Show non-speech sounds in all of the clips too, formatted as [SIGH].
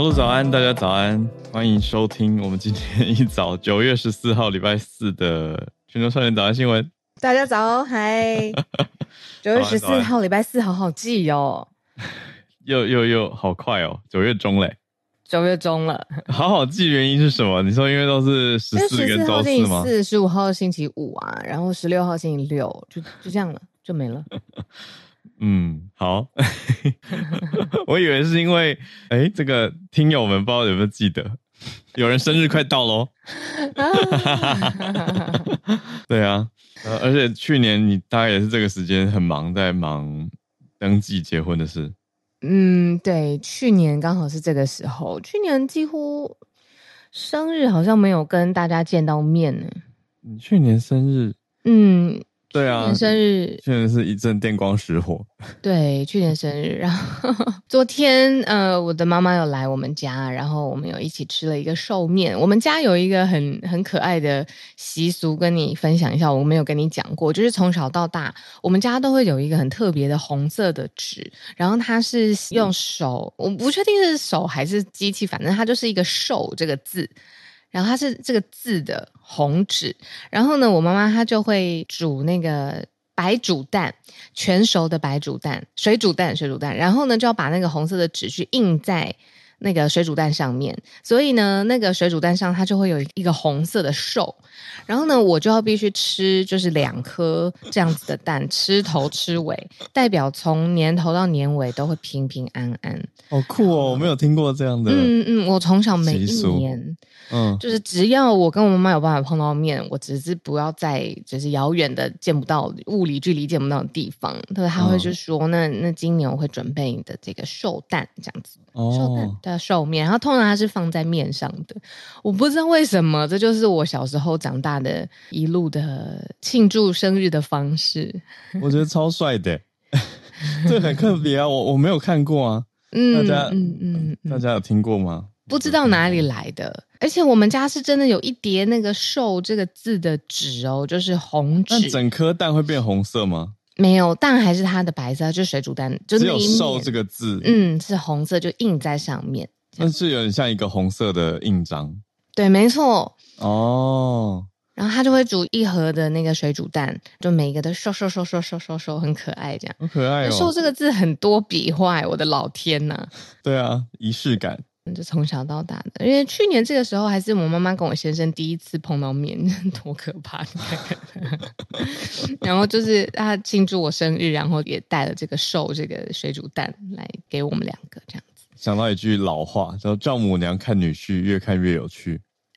小鹿早安，大家早安，欢迎收听我们今天一早九月十四号礼拜四的全球少年早安新闻。大家早，嗨！[LAUGHS] 九月十四号礼拜四，好好记哦。又又又好快哦，九月中嘞。九月中了，好好记原因是什么？你说因为都是十四跟周四吗？四十五号星期五啊，然后十六号星期六，就就这样了，就没了。[LAUGHS] 嗯，好。[LAUGHS] 我以为是因为，哎、欸，这个听友们不知道有没有记得，有人生日快到喽。[LAUGHS] 对啊，呃，而且去年你大概也是这个时间很忙，在忙登记结婚的事。嗯，对，去年刚好是这个时候，去年几乎生日好像没有跟大家见到面呢。你去年生日？嗯。对啊，去年生日，去年是一阵电光石火。[LAUGHS] 对，去年生日，然后昨天呃，我的妈妈有来我们家，然后我们有一起吃了一个寿面。我们家有一个很很可爱的习俗，跟你分享一下，我没有跟你讲过，就是从小到大，我们家都会有一个很特别的红色的纸，然后它是用手，我不确定是手还是机器，反正它就是一个寿这个字。然后它是这个字的红纸，然后呢，我妈妈她就会煮那个白煮蛋，全熟的白煮蛋，水煮蛋，水煮蛋，然后呢，就要把那个红色的纸去印在那个水煮蛋上面，所以呢，那个水煮蛋上它就会有一个红色的寿，然后呢，我就要必须吃就是两颗这样子的蛋，吃头吃尾，代表从年头到年尾都会平平安安。好酷哦，我没有听过这样的。嗯嗯，我从小每一年。嗯，就是只要我跟我妈妈有办法碰到面，我只是不要在就是遥远的见不到物理距离见不到的地方，对，他会就说、嗯、那那今年我会准备你的这个寿蛋这样子，寿、哦、蛋的寿面，然后通常它是放在面上的，我不知道为什么，这就是我小时候长大的一路的庆祝生日的方式。我觉得超帅的，[LAUGHS] 这很特别啊，我我没有看过啊，嗯，大家嗯嗯，嗯，大家有听过吗？不知道哪里来的。而且我们家是真的有一叠那个“寿”这个字的纸哦，就是红纸。那整颗蛋会变红色吗？没有，蛋还是它的白色，就是水煮蛋，就只有“瘦”这个字，嗯，是红色，就印在上面。那是有点像一个红色的印章。对，没错。哦。然后他就会煮一盒的那个水煮蛋，就每一个都瘦瘦瘦瘦瘦瘦瘦，很可爱，这样。很可爱哦。寿这个字很多笔画，我的老天呐。对啊，仪式感。就从小到大的，因为去年这个时候还是我妈妈跟我先生第一次碰到面，[LAUGHS] 多可怕！[LAUGHS] 然后就是他庆祝我生日，然后也带了这个寿这个水煮蛋来给我们两个这样子。想到一句老话，叫“丈母娘看女婿，越看越有趣 [LAUGHS] ”。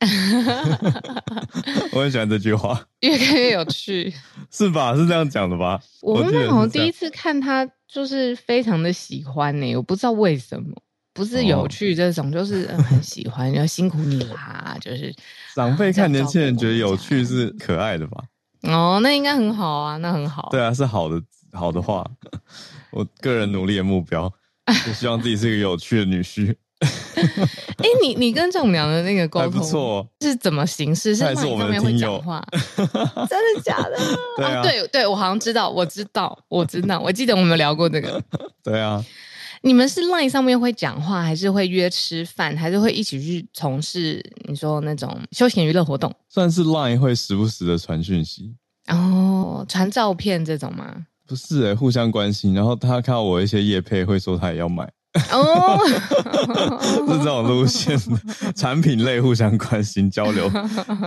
我很喜欢这句话，“越看越有趣”，是吧？是这样讲的吧？我妈妈好像第一次看他，就是非常的喜欢呢，我不知道为什么。不是有趣这种，哦、就是很喜欢，要辛苦你啦。就是长辈看年轻人觉得有趣是可爱的吧？哦，那应该很好啊，那很好。对啊，是好的好的话。我个人努力的目标，就希望自己是一个有趣的女婿。哎、欸，你你跟丈母娘的那个沟通不错，是怎么形式？是上面会讲话？真的假的？[LAUGHS] 对对对，我好像知道，我知道，我知道，我记得我们有聊过这个。[LAUGHS] 对啊。你们是 Line 上面会讲话，还是会约吃饭，还是会一起去从事你说那种休闲娱乐活动？算是 Line 会时不时的传讯息哦，传照片这种吗？不是诶、欸，互相关心。然后他看到我一些业配，会说他也要买哦，[LAUGHS] 是这种路线的产品类互相关心交流，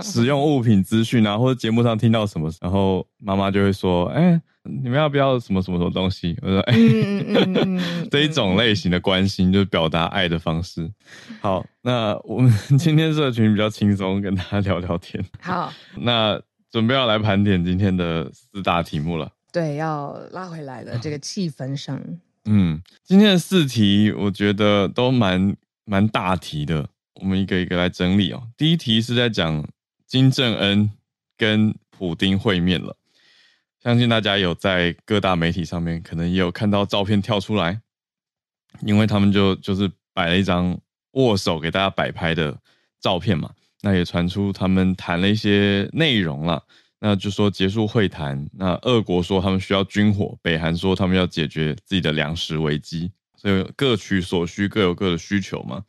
使用物品资讯啊，或者节目上听到什么，然后妈妈就会说，哎、欸。你们要不要什么什么什么东西？我说，[LAUGHS] 嗯嗯嗯、这一种类型的关心就是表达爱的方式。好，那我们今天社群比较轻松，跟大家聊聊天。好，那准备要来盘点今天的四大题目了。对，要拉回来了，这个气氛上。嗯，今天的四题我觉得都蛮蛮大题的，我们一个一个来整理哦。第一题是在讲金正恩跟普丁会面了。相信大家有在各大媒体上面，可能也有看到照片跳出来，因为他们就就是摆了一张握手给大家摆拍的照片嘛，那也传出他们谈了一些内容了，那就说结束会谈，那俄国说他们需要军火，北韩说他们要解决自己的粮食危机，所以各取所需，各有各的需求嘛。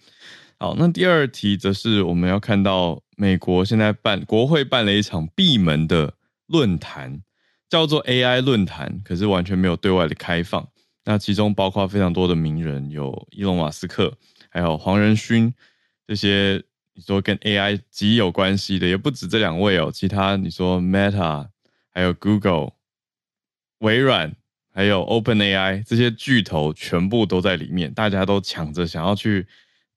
好，那第二题则是我们要看到美国现在办国会办了一场闭门的论坛，叫做 AI 论坛，可是完全没有对外的开放。那其中包括非常多的名人，有伊隆马斯克，还有黄仁勋这些。你说跟 AI 极有关系的，也不止这两位哦。其他你说 Meta，还有 Google、微软，还有 OpenAI 这些巨头全部都在里面，大家都抢着想要去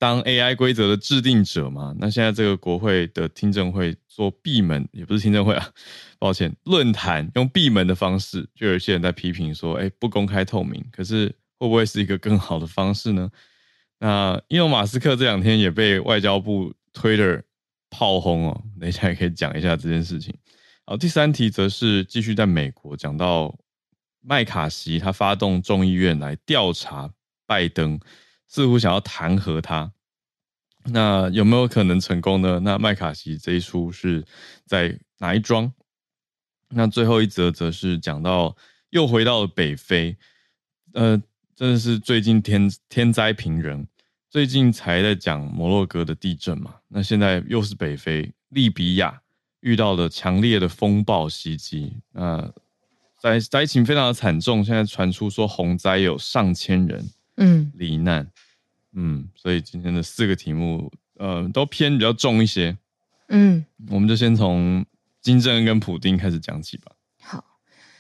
当 AI 规则的制定者嘛。那现在这个国会的听证会做闭门，也不是听证会啊，[LAUGHS] 抱歉，论坛用闭门的方式，就有些人在批评说，哎，不公开透明。可是会不会是一个更好的方式呢？[LAUGHS] 那因为马斯克这两天也被外交部。Twitter 炮轰哦，等一下也可以讲一下这件事情。[LAUGHS] 好，第三题则是继续在美国讲到麦卡锡，他发动众议院来调查拜登，似乎想要弹劾他。那有没有可能成功呢？那麦卡锡这一出是在哪一桩？那最后一则则是讲到又回到了北非，呃，真的是最近天天灾频仍。最近才在讲摩洛哥的地震嘛，那现在又是北非利比亚遇到了强烈的风暴袭击，那灾灾情非常的惨重，现在传出说洪灾有上千人嗯罹难嗯，嗯，所以今天的四个题目呃都偏比较重一些，嗯，我们就先从金正恩跟普丁开始讲起吧。好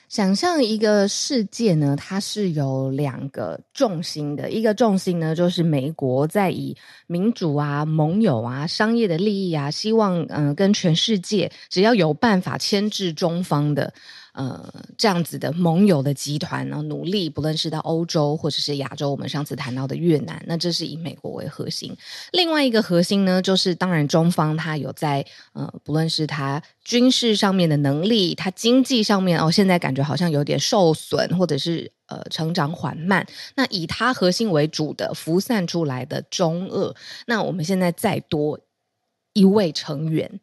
想象一个世界呢，它是有两个重心的。一个重心呢，就是美国在以民主啊、盟友啊、商业的利益啊，希望嗯、呃，跟全世界只要有办法牵制中方的。呃，这样子的盟友的集团呢，努力不论是到欧洲或者是亚洲，我们上次谈到的越南，那这是以美国为核心。另外一个核心呢，就是当然中方它有在呃，不论是它军事上面的能力，它经济上面哦，现在感觉好像有点受损，或者是呃成长缓慢。那以它核心为主的浮散出来的中俄，那我们现在再多一位成员。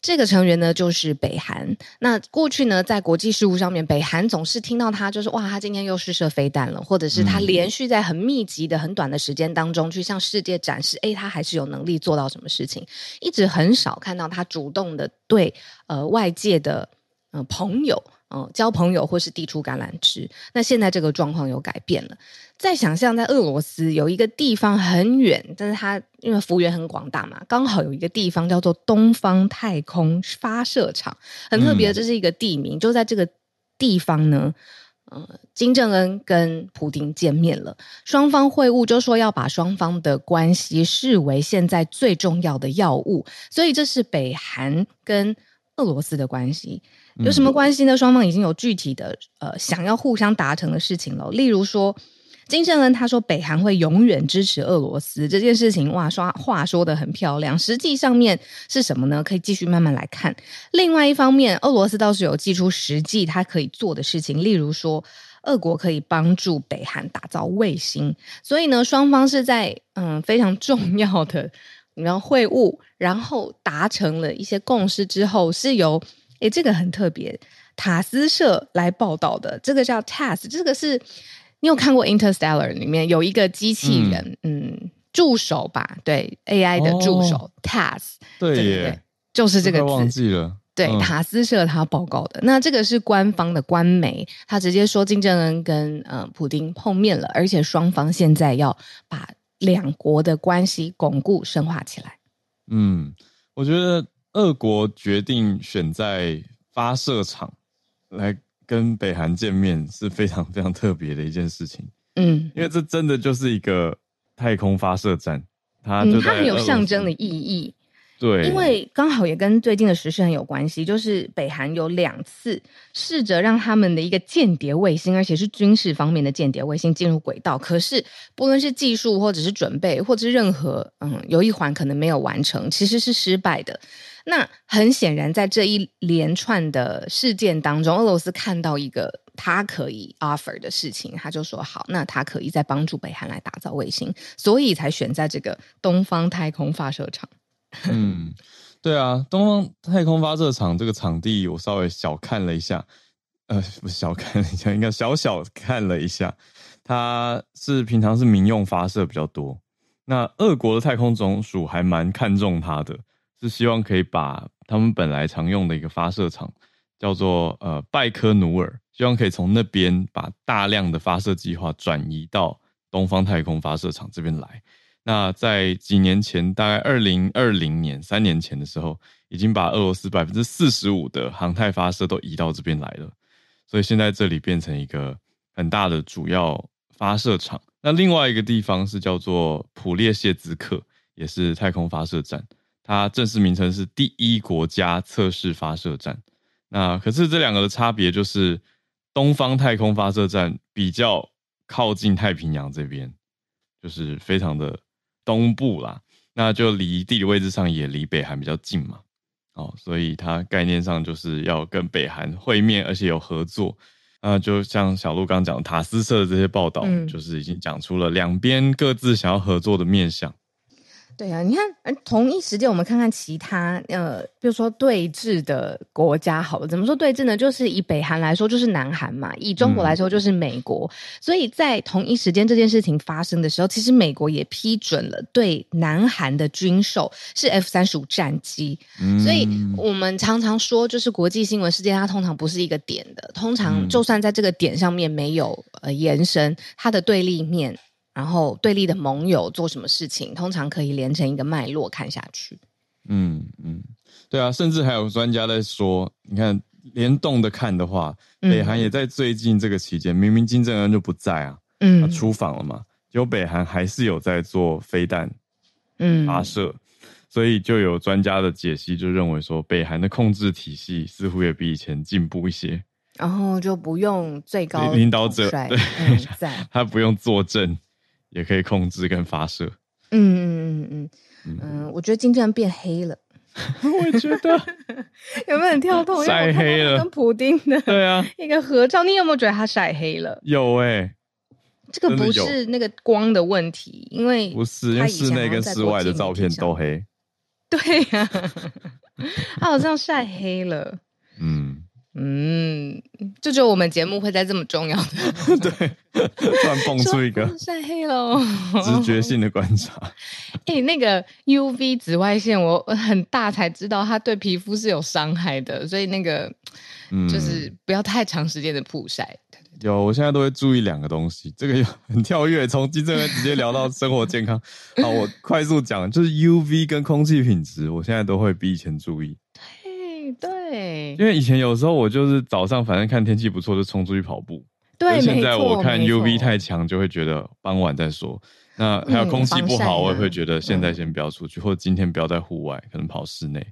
这个成员呢，就是北韩。那过去呢，在国际事务上面，北韩总是听到他就是哇，他今天又试射飞弹了，或者是他连续在很密集的、很短的时间当中去向世界展示，哎，他还是有能力做到什么事情。一直很少看到他主动的对呃外界的呃朋友。哦，交朋友或是递出橄榄枝，那现在这个状况有改变了。再想象在俄罗斯有一个地方很远，但是它因为幅员很广大嘛，刚好有一个地方叫做东方太空发射场，很特别。这是一个地名，嗯、就在这个地方呢。呃，金正恩跟普丁见面了，双方会晤，就说要把双方的关系视为现在最重要的要务，所以这是北韩跟俄罗斯的关系。有什么关系呢？双方已经有具体的呃想要互相达成的事情了。例如说，金正恩他说北韩会永远支持俄罗斯这件事情，哇，说话说得很漂亮。实际上面是什么呢？可以继续慢慢来看。另外一方面，俄罗斯倒是有祭出实际他可以做的事情，例如说，俄国可以帮助北韩打造卫星。所以呢，双方是在嗯非常重要的然后会晤，然后达成了一些共识之后，是由。诶，这个很特别，塔斯社来报道的，这个叫 TASS，这个是你有看过《Interstellar》里面有一个机器人，嗯，嗯，助手吧，对，AI 的助手、哦、TASS，对耶就是这个字，忘记了，对，嗯、塔斯社他报告的，那这个是官方的官媒，他直接说金正恩跟呃普丁碰面了，而且双方现在要把两国的关系巩固深化起来。嗯，我觉得。俄国决定选在发射场来跟北韩见面是非常非常特别的一件事情。嗯，因为这真的就是一个太空发射站，它就、嗯、它很有象征的意义。对，因为刚好也跟最近的时事很有关系，就是北韩有两次试着让他们的一个间谍卫星，而且是军事方面的间谍卫星进入轨道，可是不论是技术或者是准备，或者是任何嗯有一环可能没有完成，其实是失败的。那很显然，在这一连串的事件当中，俄罗斯看到一个他可以 offer 的事情，他就说好，那他可以再帮助北韩来打造卫星，所以才选在这个东方太空发射场。嗯，对啊，东方太空发射场这个场地，我稍微小看了一下，呃，不小看了一下，应该小小看了一下。它是平常是民用发射比较多。那俄国的太空总署还蛮看重它的，是希望可以把他们本来常用的一个发射场，叫做呃拜科努尔，希望可以从那边把大量的发射计划转移到东方太空发射场这边来。那在几年前，大概二零二零年三年前的时候，已经把俄罗斯百分之四十五的航太发射都移到这边来了，所以现在这里变成一个很大的主要发射场。那另外一个地方是叫做普列谢兹克，也是太空发射站，它正式名称是第一国家测试发射站。那可是这两个的差别就是，东方太空发射站比较靠近太平洋这边，就是非常的东部啦，那就离地理位置上也离北韩比较近嘛，哦，所以它概念上就是要跟北韩会面，而且有合作。啊，就像小鹿刚讲，塔斯社的这些报道，嗯、就是已经讲出了两边各自想要合作的面向。对啊，你看，同一时间我们看看其他呃，比如说对峙的国家，好了，怎么说对峙呢？就是以北韩来说，就是南韩嘛；以中国来说，就是美国。嗯、所以在同一时间这件事情发生的时候，其实美国也批准了对南韩的军售是 F 三十五战机。嗯、所以我们常常说，就是国际新闻事件它通常不是一个点的，通常就算在这个点上面没有呃延伸，它的对立面。然后对立的盟友做什么事情，通常可以连成一个脉络看下去。嗯嗯，对啊，甚至还有专家在说，你看联动的看的话，北韩也在最近这个期间，嗯、明明金正恩就不在啊，嗯，他出访了嘛，结果北韩还是有在做飞弹，嗯，发射，嗯、所以就有专家的解析就认为说，北韩的控制体系似乎也比以前进步一些，然后就不用最高领导者对，[LAUGHS] 他不用坐镇。也可以控制跟发射。嗯嗯嗯嗯嗯嗯，我觉得金正恩变黑了。[LAUGHS] 我也觉得 [LAUGHS] 有没有很跳动？[LAUGHS] 晒黑了，跟普丁的对啊一个合照，你有没有觉得他晒黑了？有哎、欸，这个不是那个光的问题，因为不是，因为室内跟室外的照片都黑。对呀、啊，他好像晒黑了。嗯。嗯，就只有我们节目会在这么重要的 [LAUGHS] 对，突然蹦出一个晒黑了，[LAUGHS] 直觉性的观察。哎、欸，那个 UV 紫外线，我很大才知道它对皮肤是有伤害的，所以那个就是不要太长时间的曝晒。[LAUGHS] 有，我现在都会注意两个东西，这个很跳跃，从金正恩直接聊到生活健康。好，我快速讲，就是 UV 跟空气品质，我现在都会比以前注意。对，因为以前有时候我就是早上反正看天气不错就冲出去跑步，对，现在我看 UV 太强就会觉得傍晚再说。那还有空气不好，我也会觉得现在先不要出去，或者今天不要在户外，可能跑室内。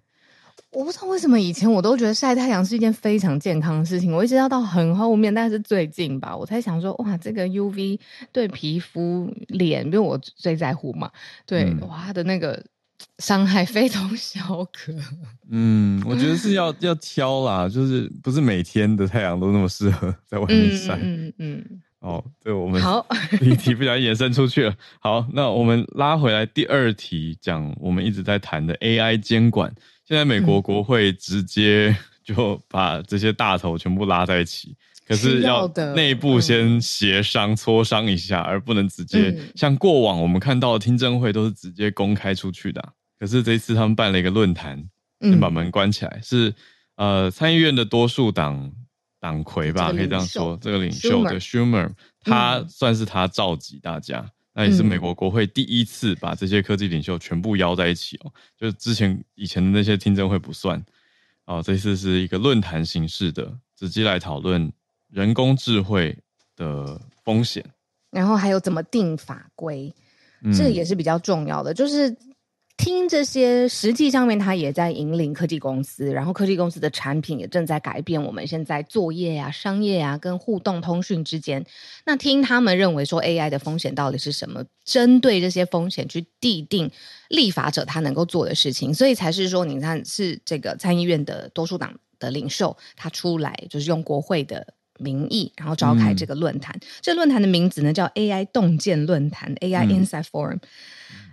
我不知道为什么以前我都觉得晒太阳是一件非常健康的事情，我一直要到很后面，但是最近吧，我才想说，哇，这个 UV 对皮肤、脸，因为我最在乎嘛，对，哇，它的那个。伤害非同小可。[LAUGHS] 嗯，我觉得是要 [LAUGHS] 要挑啦，就是不是每天的太阳都那么适合在外面晒。嗯嗯。哦，对，我们好，[LAUGHS] 第一题不小心延伸出去了。好，那我们拉回来第二题，讲我们一直在谈的 AI 监管。现在美国国会直接就把这些大头全部拉在一起。可是要内部先协商、磋商一下，而不能直接像过往我们看到的听证会都是直接公开出去的。可是这一次他们办了一个论坛，先把门关起来，是呃参议院的多数党党魁吧，可以这样说，这个领袖的 Schumer，他算是他召集大家，那也是美国国会第一次把这些科技领袖全部邀在一起哦，就之前以前的那些听证会不算哦，这次是一个论坛形式的，直接来讨论。人工智慧的风险，然后还有怎么定法规，这个也是比较重要的。嗯、就是听这些，实际上面它也在引领科技公司，然后科技公司的产品也正在改变我们现在作业呀、啊、商业呀、啊、跟互动通讯之间。那听他们认为说 AI 的风险到底是什么？针对这些风险去订定立法者他能够做的事情，所以才是说，你看是这个参议院的多数党的领袖他出来，就是用国会的。名义，然后召开这个论坛。嗯、这论坛的名字呢叫 AI 洞见论坛 （AI Insight Forum）。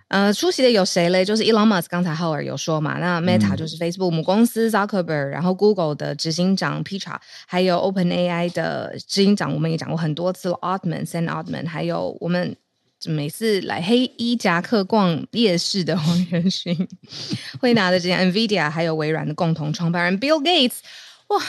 呃，出席的有谁嘞？就是 Elon Musk，刚才浩尔有说嘛。那 Meta 就是 Facebook 母公司 Zuckerberg，然后 Google 的执行长 Pichai，还有 OpenAI 的执行长，我们也讲过很多次了，Altman，Sam Altman，还有我们每次来黑衣夹克逛夜市的黄仁勋，[LAUGHS] 会拿的这些 NVIDIA，还有微软的共同创办人 Bill Gates，哇，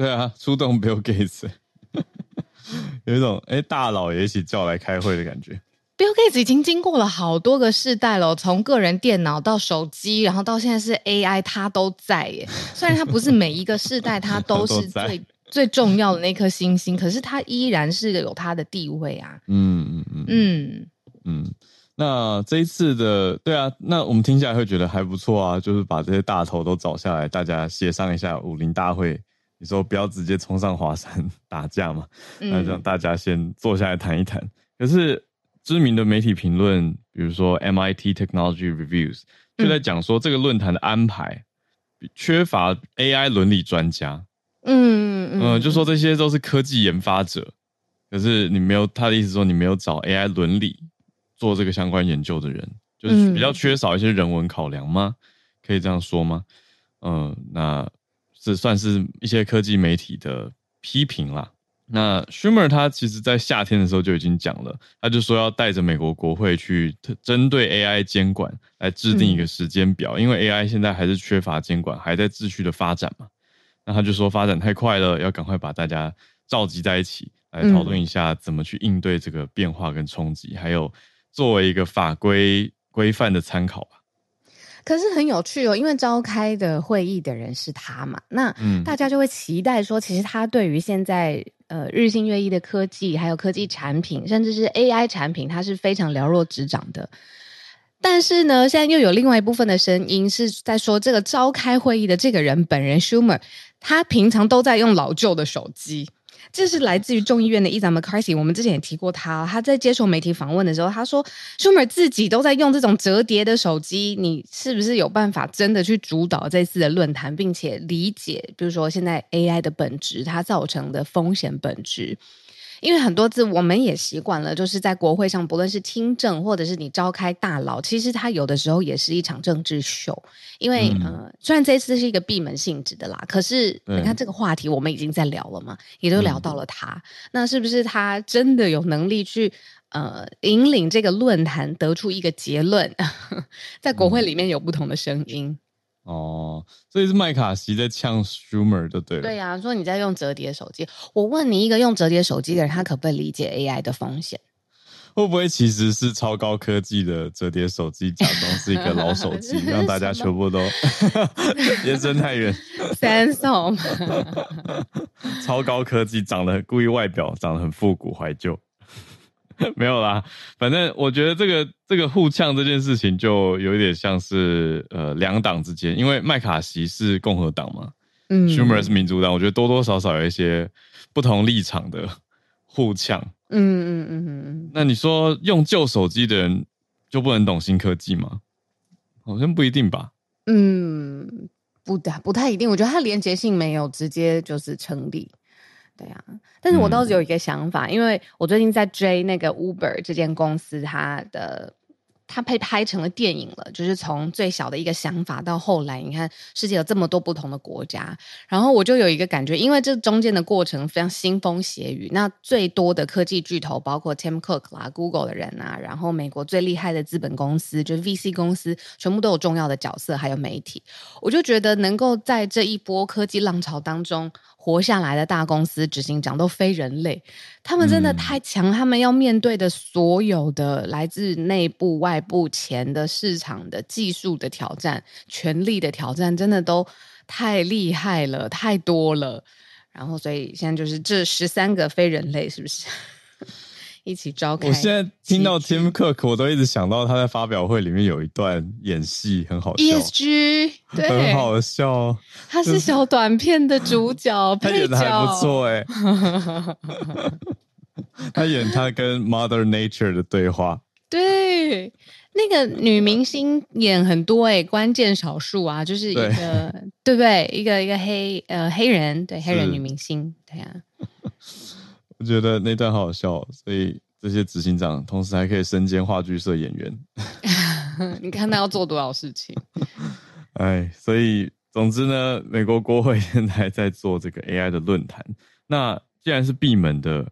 对啊，出动 Bill Gates，[LAUGHS] 有一种哎大佬也一起叫来开会的感觉。Bill Gates 已经经过了好多个世代了，从个人电脑到手机，然后到现在是 AI，他都在耶。[LAUGHS] 虽然他不是每一个世代他都是最都最重要的那颗星星，可是他依然是有他的地位啊。嗯嗯嗯嗯嗯。那这一次的对啊，那我们听起来会觉得还不错啊，就是把这些大头都找下来，大家协商一下武林大会。你说不要直接冲上华山 [LAUGHS] 打架嘛？那让大家先坐下来谈一谈。可是。知名的媒体评论，比如说 MIT Technology Reviews，就在讲说这个论坛的安排缺乏 AI 伦理专家。嗯嗯嗯，就说这些都是科技研发者，可是你没有他的意思说你没有找 AI 伦理做这个相关研究的人，就是比较缺少一些人文考量吗？可以这样说吗？嗯，那这算是一些科技媒体的批评啦。那 Schumer 他其实在夏天的时候就已经讲了，他就说要带着美国国会去针对 AI 监管来制定一个时间表，嗯、因为 AI 现在还是缺乏监管，还在秩序的发展嘛。那他就说发展太快了，要赶快把大家召集在一起来讨论一下怎么去应对这个变化跟冲击，还有作为一个法规规范的参考吧。可是很有趣哦，因为召开的会议的人是他嘛，那大家就会期待说，其实他对于现在。呃，日新月异的科技，还有科技产品，甚至是 AI 产品，它是非常了若指掌的。但是呢，现在又有另外一部分的声音是在说，这个召开会议的这个人本人 Schumer，他平常都在用老旧的手机。这是来自于众议院的 Isa McCarthy，我们之前也提过他。他在接受媒体访问的时候，他说：“Schumer 自己都在用这种折叠的手机，你是不是有办法真的去主导这次的论坛，并且理解，比如说现在 AI 的本质，它造成的风险本质？”因为很多次我们也习惯了，就是在国会上，不论是听证或者是你召开大佬，其实它有的时候也是一场政治秀。因为、嗯、呃，虽然这次是一个闭门性质的啦，可是你看这个话题我们已经在聊了嘛，也都聊到了他，嗯、那是不是他真的有能力去呃引领这个论坛得出一个结论？[LAUGHS] 在国会里面有不同的声音。嗯哦，所以是麦卡锡在呛 Schumer 就，对了。对呀、啊，说你在用折叠手机。我问你，一个用折叠手机的人，他可不可以理解 AI 的风险？会不会其实是超高科技的折叠手机，假装是一个老手机，[LAUGHS] 让大家全部都 [LAUGHS] 延伸太远？Samsung 超高科技，长得故意外表长得很复古怀旧。[LAUGHS] 没有啦，反正我觉得这个这个互呛这件事情就有点像是呃两党之间，因为麦卡锡是共和党嘛，嗯，Schumer 是民主党，我觉得多多少少有一些不同立场的互呛，嗯嗯嗯嗯。那你说用旧手机的人就不能懂新科技吗？好像不一定吧。嗯，不的，不太一定。我觉得它连结性没有直接就是成立。对呀、啊，但是我倒是有一个想法，嗯、因为我最近在追那个 Uber 这间公司，它的它被拍成了电影了，就是从最小的一个想法到后来，你看世界有这么多不同的国家，然后我就有一个感觉，因为这中间的过程非常腥风血雨，那最多的科技巨头，包括 Tim Cook 啦、Google 的人啊，然后美国最厉害的资本公司，就是 VC 公司，全部都有重要的角色，还有媒体，我就觉得能够在这一波科技浪潮当中。活下来的大公司执行长都非人类，他们真的太强，嗯、他们要面对的所有的来自内部、外部、钱的市场的技术的挑战、权力的挑战，真的都太厉害了，太多了。然后，所以现在就是这十三个非人类，是不是？一起召开。我现在听到 Tim Cook，我都一直想到他在发表会里面有一段演戏，很好笑。ESG 对，很好笑。他是小短片的主角，[LAUGHS] 他演的还不错哎。[LAUGHS] 他演他跟 Mother Nature 的对话。对，那个女明星演很多哎，关键少数啊，就是一个对，对不对？一个一个黑呃黑人，对黑人女明星，对呀、啊。我觉得那段好好笑，所以这些执行长同时还可以身兼话剧社演员，[LAUGHS] 你看他要做多少事情？[LAUGHS] 哎，所以总之呢，美国国会现在在做这个 AI 的论坛。那既然是闭门的，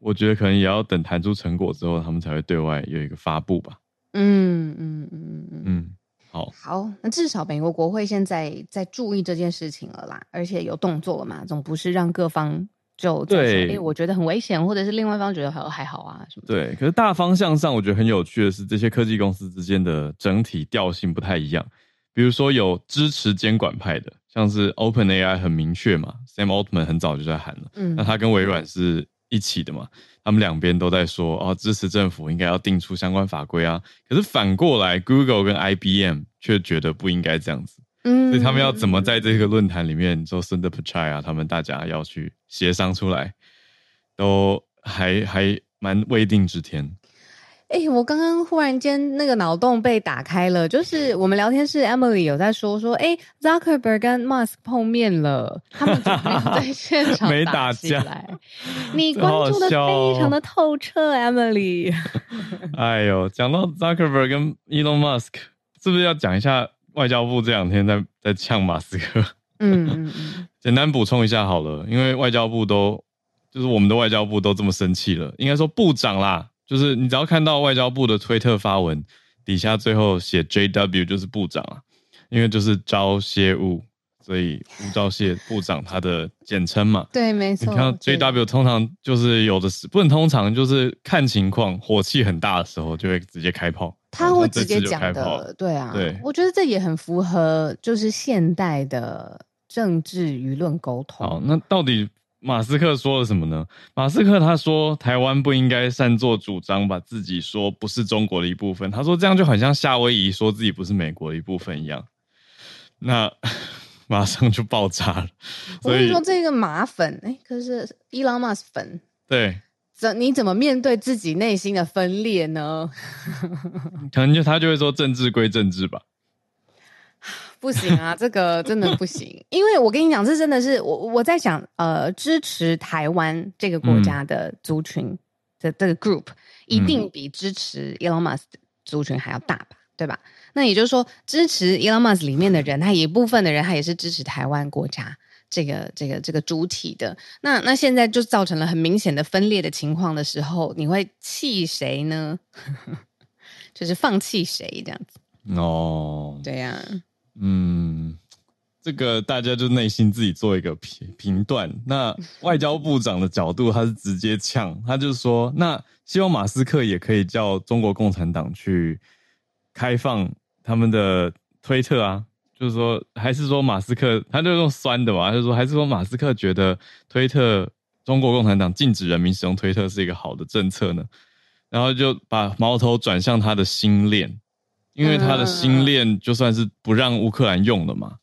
我觉得可能也要等谈出成果之后，他们才会对外有一个发布吧。嗯嗯嗯嗯嗯。嗯，好。好，那至少美国国会现在在注意这件事情了啦，而且有动作了嘛，总不是让各方。就对，哎，我觉得很危险，或者是另外一方觉得还还好啊，什么？对，可是大方向上，我觉得很有趣的是，这些科技公司之间的整体调性不太一样。比如说，有支持监管派的，像是 OpenAI 很明确嘛，Sam Altman 很早就在喊了，嗯，那他跟微软是一起的嘛，他们两边都在说，哦，支持政府应该要定出相关法规啊。可是反过来，Google 跟 IBM 却觉得不应该这样子。嗯，所以他们要怎么在这个论坛里面，做 Sundar Pichai 啊，他们大家要去协商出来，都还还蛮未定之天。哎、欸，我刚刚忽然间那个脑洞被打开了，就是我们聊天室 Emily 有在说说，哎、欸、，Zuckerberg 跟 Musk 碰面了，他们怎么 [LAUGHS] 在现场没打架？你 [LAUGHS] 关注的非常的透彻、哦、，Emily。[LAUGHS] 哎呦，讲到 Zuckerberg 跟 Elon Musk，是不是要讲一下？外交部这两天在 [LAUGHS] 在呛马斯克，嗯嗯嗯，[LAUGHS] 简单补充一下好了，因为外交部都就是我们的外交部都这么生气了，应该说部长啦，就是你只要看到外交部的推特发文底下最后写 JW 就是部长啊，因为就是招谢物，所以吴钊燮部长他的简称嘛，对，没错。你看 JW 通常就是有的是，不能通常就是看情况，火气很大的时候就会直接开炮。他会直接讲的，对啊，对，我觉得这也很符合就是现代的政治舆论沟通。好，那到底马斯克说了什么呢？马斯克他说台湾不应该擅作主张，把自己说不是中国的一部分。他说这样就很像夏威夷说自己不是美国的一部分一样。那 [LAUGHS] 马上就爆炸了。所以我跟你说这个马粉，哎，可是伊朗马斯粉，对。怎你怎么面对自己内心的分裂呢？[LAUGHS] 可能就他就会说政治归政治吧。[SIGHS] 不行啊，这个真的不行，因为我跟你讲，这真的是我我在想，呃，支持台湾这个国家的族群的这个 group，一定比支持 Elon Musk 族群还要大吧？对吧？那也就是说，支持 Elon Musk 里面的人，他一部分的人，他也是支持台湾国家。这个这个这个主体的，那那现在就造成了很明显的分裂的情况的时候，你会气谁呢？[LAUGHS] 就是放弃谁这样子？哦，对呀、啊，嗯，这个大家就内心自己做一个评评断。那外交部长的角度，他是直接呛，他就说，那希望马斯克也可以叫中国共产党去开放他们的推特啊。就是说，还是说马斯克，他就用酸的嘛？他就说，还是说马斯克觉得推特中国共产党禁止人民使用推特是一个好的政策呢？然后就把矛头转向他的星链，因为他的星链就算是不让乌克兰用了嘛，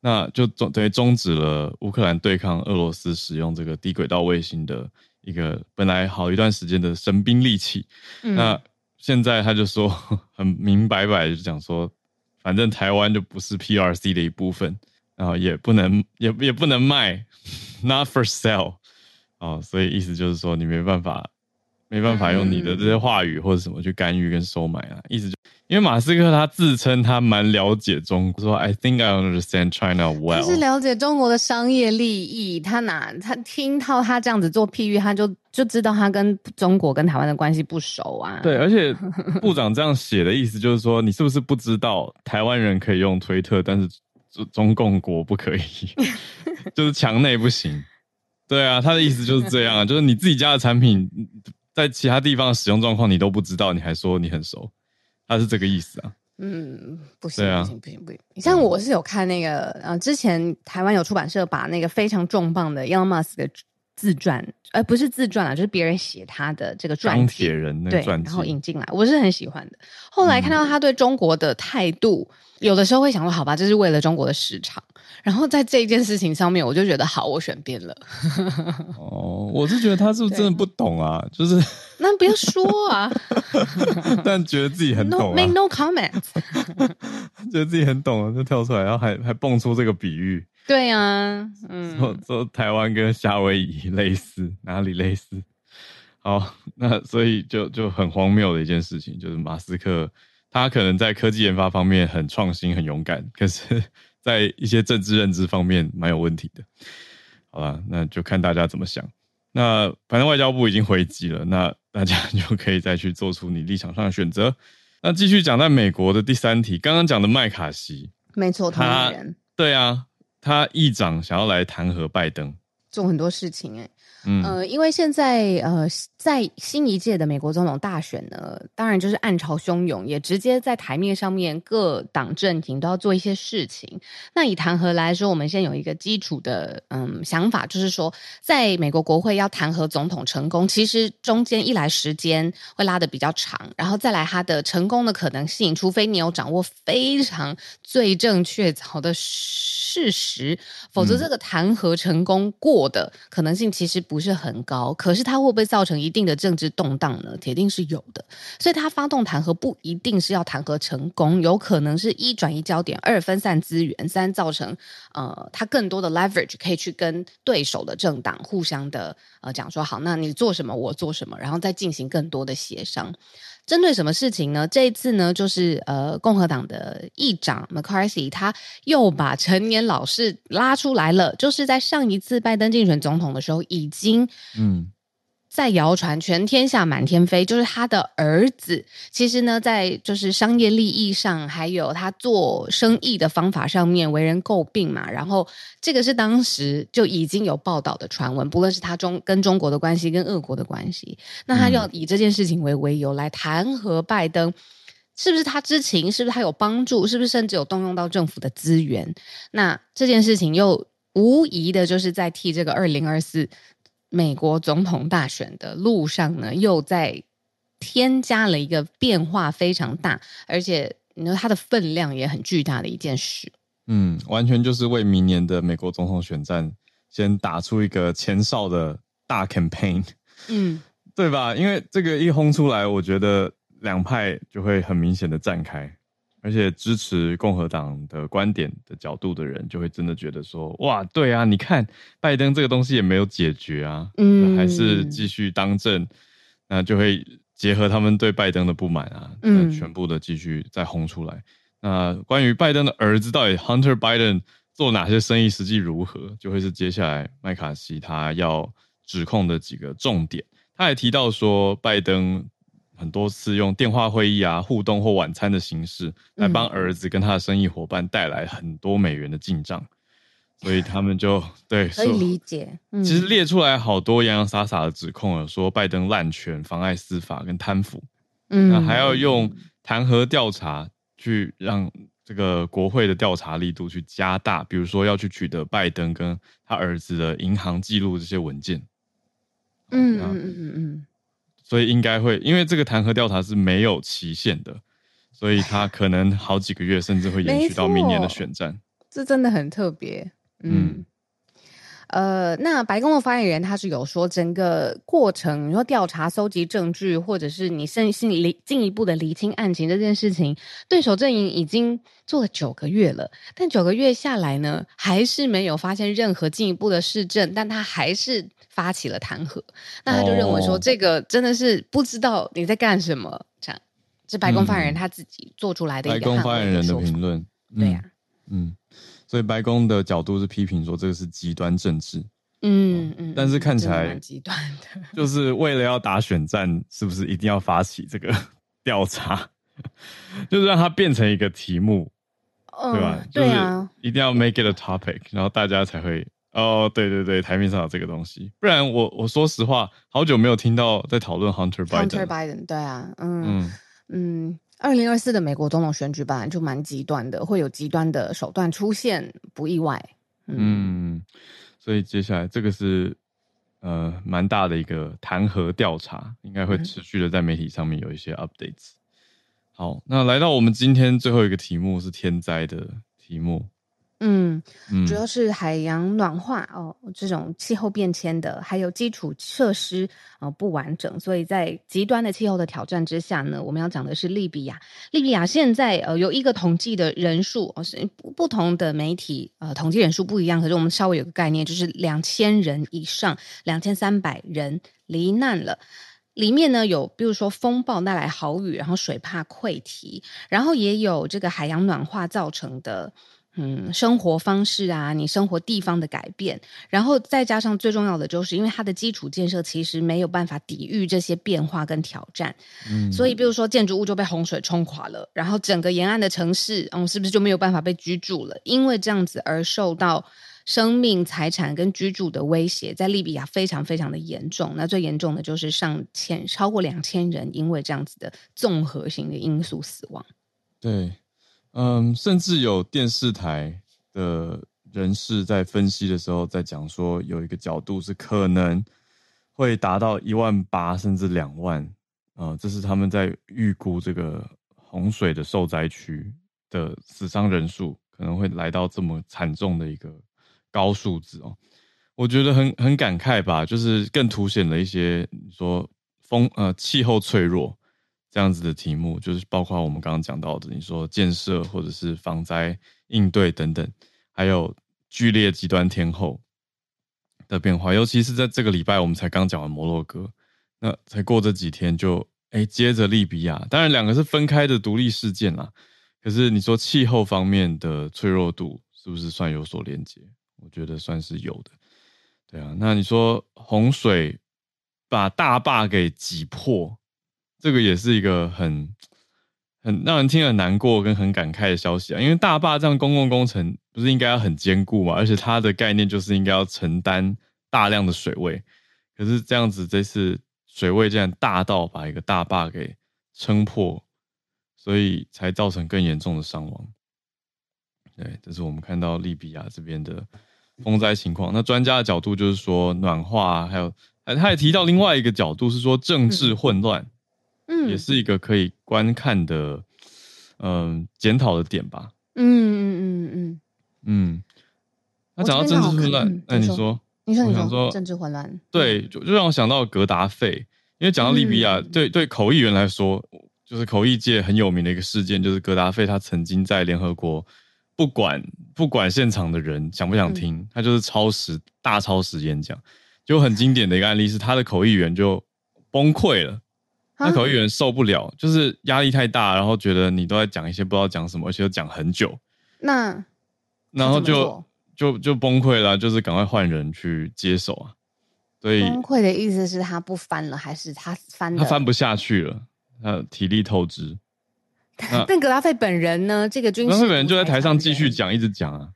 那就终等于终止了乌克兰对抗俄罗斯使用这个低轨道卫星的一个本来好一段时间的神兵利器。那现在他就说 [LAUGHS] 很明白白就讲说。反正台湾就不是 PRC 的一部分，然后也不能也也不能卖，not for sale，哦，所以意思就是说你没办法，没办法用你的这些话语或者什么去干预跟收买啊，意思就因为马斯克他自称他蛮了解中国，说 I think I understand China well，就是了解中国的商业利益，他哪他听到他这样子做譬喻，他就。就知道他跟中国跟台湾的关系不熟啊。对，而且部长这样写的意思就是说，你是不是不知道台湾人可以用推特，但是中中共国不可以，[LAUGHS] 就是墙内不行。对啊，他的意思就是这样啊，就是你自己家的产品在其他地方的使用状况你都不知道，你还说你很熟，他是这个意思啊。嗯，不行，啊、不行，不行，不行。你像我是有看那个，呃，之前台湾有出版社把那个非常重磅的 Elon Musk 的。自传，呃，不是自传啊，就是别人写他的这个传记，钢铁人那然后引进来，我是很喜欢的。后来看到他对中国的态度，嗯、有的时候会想说，好吧，这是为了中国的市场。然后在这件事情上面，我就觉得好，我选边了。[LAUGHS] 哦，我是觉得他是不是真的不懂啊？就是那不要说啊，[LAUGHS] 但觉得自己很懂、啊 no，make no comment，[LAUGHS] 觉得自己很懂，就跳出来，然后还还蹦出这个比喻。对呀、啊，嗯，说说台湾跟夏威夷类似，哪里类似？好，那所以就就很荒谬的一件事情，就是马斯克他可能在科技研发方面很创新、很勇敢，可是在一些政治认知方面蛮有问题的。好了，那就看大家怎么想。那反正外交部已经回击了，那大家就可以再去做出你立场上的选择。那继续讲在美国的第三题，刚刚讲的麦卡锡，没错，他人对啊，他议长想要来弹劾拜登，做很多事情哎、欸。嗯，呃，因为现在呃，在新一届的美国总统大选呢，当然就是暗潮汹涌，也直接在台面上面各党阵营都要做一些事情。那以弹劾来说，我们先有一个基础的嗯想法，就是说，在美国国会要弹劾总统成功，其实中间一来时间会拉的比较长，然后再来他的成功的可能性，除非你有掌握非常罪证确凿的事实，否则这个弹劾成功过的可能性其实。不是很高，可是它会不会造成一定的政治动荡呢？铁定是有的。所以它发动弹劾不一定是要弹劾成功，有可能是一转移焦点，二分散资源，三造成呃它更多的 leverage 可以去跟对手的政党互相的呃讲说好，那你做什么我做什么，然后再进行更多的协商。针对什么事情呢？这一次呢，就是呃，共和党的议长 McCarthy 他又把陈年老事拉出来了，就是在上一次拜登竞选总统的时候，已经嗯。在谣传全天下满天飞，就是他的儿子。其实呢，在就是商业利益上，还有他做生意的方法上面为人诟病嘛。然后这个是当时就已经有报道的传闻，不论是他中跟中国的关系，跟俄国的关系，那他要以这件事情为为由来弹劾拜登，是不是他知情？是不是他有帮助？是不是甚至有动用到政府的资源？那这件事情又无疑的就是在替这个二零二四。美国总统大选的路上呢，又在添加了一个变化非常大，而且你说它的分量也很巨大的一件事。嗯，完全就是为明年的美国总统选战先打出一个前哨的大 campaign。嗯，[LAUGHS] 对吧？因为这个一轰出来，我觉得两派就会很明显的站开。而且支持共和党的观点的角度的人，就会真的觉得说：哇，对啊，你看拜登这个东西也没有解决啊，嗯，还是继续当政，那就会结合他们对拜登的不满啊，嗯，全部的继续再轰出来。那关于拜登的儿子到底 Hunter Biden 做哪些生意，实际如何，就会是接下来麦卡锡他要指控的几个重点。他还提到说，拜登。很多次用电话会议啊、互动或晚餐的形式来帮儿子跟他的生意伙伴带来很多美元的进账，所以他们就对可以理解。嗯、其实列出来好多洋洋洒洒的指控，啊说拜登滥权、妨碍司法跟贪腐，嗯，那还要用弹劾调查去让这个国会的调查力度去加大，比如说要去取得拜登跟他儿子的银行记录这些文件。嗯嗯嗯嗯嗯。所以应该会，因为这个弹劾调查是没有期限的，所以他可能好几个月，甚至会延续到明年的选战。这真的很特别。嗯，嗯呃，那白宫的发言人他是有说，整个过程，你说调查、搜集证据，或者是你甚心里进一步的厘清案情这件事情，对手阵营已经做了九个月了，但九个月下来呢，还是没有发现任何进一步的事证，但他还是。发起了弹劾，那他就认为说，这个真的是不知道你在干什么，哦、这样。是白宫发言人他自己做出来的一个、嗯、白宫发言人的评论，对呀、啊，嗯，所以白宫的角度是批评说这个是极端政治，嗯嗯，嗯但是看起来极端的，[LAUGHS] 就是为了要打选战，是不是一定要发起这个 [LAUGHS] 调查，[LAUGHS] 就是让它变成一个题目，嗯、对吧？对啊，一定要 make it a topic，然后大家才会。哦，对对对，台面上有这个东西，不然我我说实话，好久没有听到在讨论 Hunter Biden。Hunter Biden，对啊，嗯嗯，二零二四的美国总统选举本来就蛮极端的，会有极端的手段出现，不意外。嗯，嗯，所以接下来这个是呃蛮大的一个弹劾调查，应该会持续的在媒体上面有一些 updates。嗯、好，那来到我们今天最后一个题目是天灾的题目。嗯，主要是海洋暖化哦，这种气候变迁的，还有基础设施呃不完整，所以在极端的气候的挑战之下呢，我们要讲的是利比亚。利比亚现在呃有一个统计的人数，哦，是不同的媒体呃统计人数不一样，可是我们稍微有个概念，就是两千人以上，两千三百人罹难了。里面呢有，比如说风暴带来豪雨，然后水坝溃堤，然后也有这个海洋暖化造成的。嗯，生活方式啊，你生活地方的改变，然后再加上最重要的就是，因为它的基础建设其实没有办法抵御这些变化跟挑战，嗯，所以比如说建筑物就被洪水冲垮了，然后整个沿岸的城市，嗯，是不是就没有办法被居住了？因为这样子而受到生命、财产跟居住的威胁，在利比亚非常非常的严重。那最严重的就是上千，超过两千人因为这样子的综合性的因素死亡。对。嗯，甚至有电视台的人士在分析的时候，在讲说有一个角度是可能会达到一万八甚至两万，啊，这是他们在预估这个洪水的受灾区的死伤人数可能会来到这么惨重的一个高数字哦。我觉得很很感慨吧，就是更凸显了一些说风呃气候脆弱。这样子的题目，就是包括我们刚刚讲到的，你说建设或者是防灾应对等等，还有剧烈极端天候的变化，尤其是在这个礼拜，我们才刚讲完摩洛哥，那才过这几天就哎接着利比亚，当然两个是分开的独立事件啦，可是你说气候方面的脆弱度是不是算有所连接？我觉得算是有的。对啊，那你说洪水把大坝给挤破。这个也是一个很很让人听了很难过跟很感慨的消息啊！因为大坝这样公共工程不是应该要很坚固嘛？而且它的概念就是应该要承担大量的水位，可是这样子这次水位竟然大到把一个大坝给撑破，所以才造成更严重的伤亡。对，这是我们看到利比亚这边的风灾情况。那专家的角度就是说暖化，还有他也提到另外一个角度是说政治混乱。嗯嗯，也是一个可以观看的，嗯，检讨的点吧。嗯嗯嗯嗯嗯。那讲到政治混乱，那你说，你说，我想说政治混乱，对，就就让我想到格达费，因为讲到利比亚，对对，口译员来说，就是口译界很有名的一个事件，就是格达费他曾经在联合国，不管不管现场的人想不想听，他就是超时大超时演讲，就很经典的一个案例是他的口译员就崩溃了。那口译员受不了，就是压力太大，然后觉得你都在讲一些不知道讲什么，而且又讲很久。那然后就就就崩溃了，就是赶快换人去接手啊。所以崩溃的意思是他不翻了，还是他翻？他翻不下去了，他体力透支。[LAUGHS] 但格拉费本人呢？这个军格拉费本人就在台上继续讲，一直讲啊，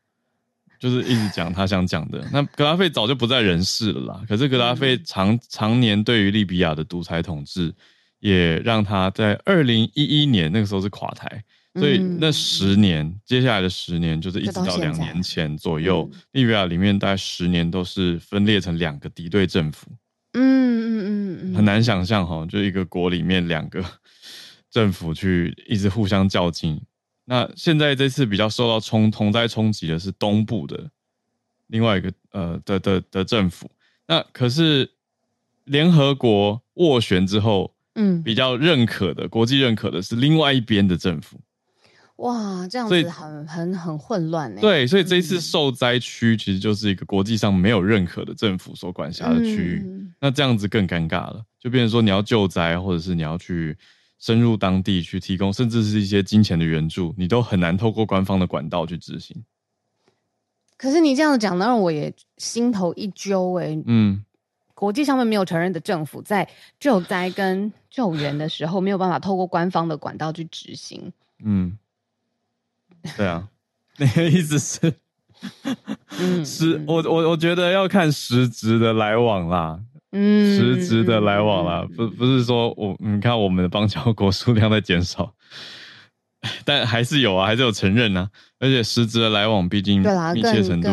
就是一直讲他想讲的。那格拉费早就不在人世了啦。可是格拉费常、嗯、常年对于利比亚的独裁统治。也让他在二零一一年那个时候是垮台，所以那十年，嗯、接下来的十年就是一直到两年前左右，嗯、利比亚里面大概十年都是分裂成两个敌对政府。嗯嗯嗯嗯，很难想象哈，就一个国里面两个 [LAUGHS] 政府去一直互相较劲。那现在这次比较受到冲同灾冲击的是东部的另外一个呃的的的政府。那可是联合国斡旋之后。嗯，比较认可的，国际认可的是另外一边的政府。哇，这样子很很很混乱呢。对，所以这一次受灾区其实就是一个国际上没有认可的政府所管辖的区域。嗯、那这样子更尴尬了，就变成说你要救灾，或者是你要去深入当地去提供，甚至是一些金钱的援助，你都很难透过官方的管道去执行。可是你这样讲，让我也心头一揪哎。嗯。国际上面没有承认的政府，在救灾跟救援的时候，没有办法透过官方的管道去执行。嗯，对啊，[LAUGHS] 那个意思是，嗯，实我我我觉得要看实质的来往啦，嗯，实质的来往啦，不不是说我你看我们的邦交国数量在减少，但还是有啊，还是有承认啊，而且实质的来往，毕竟密切程度，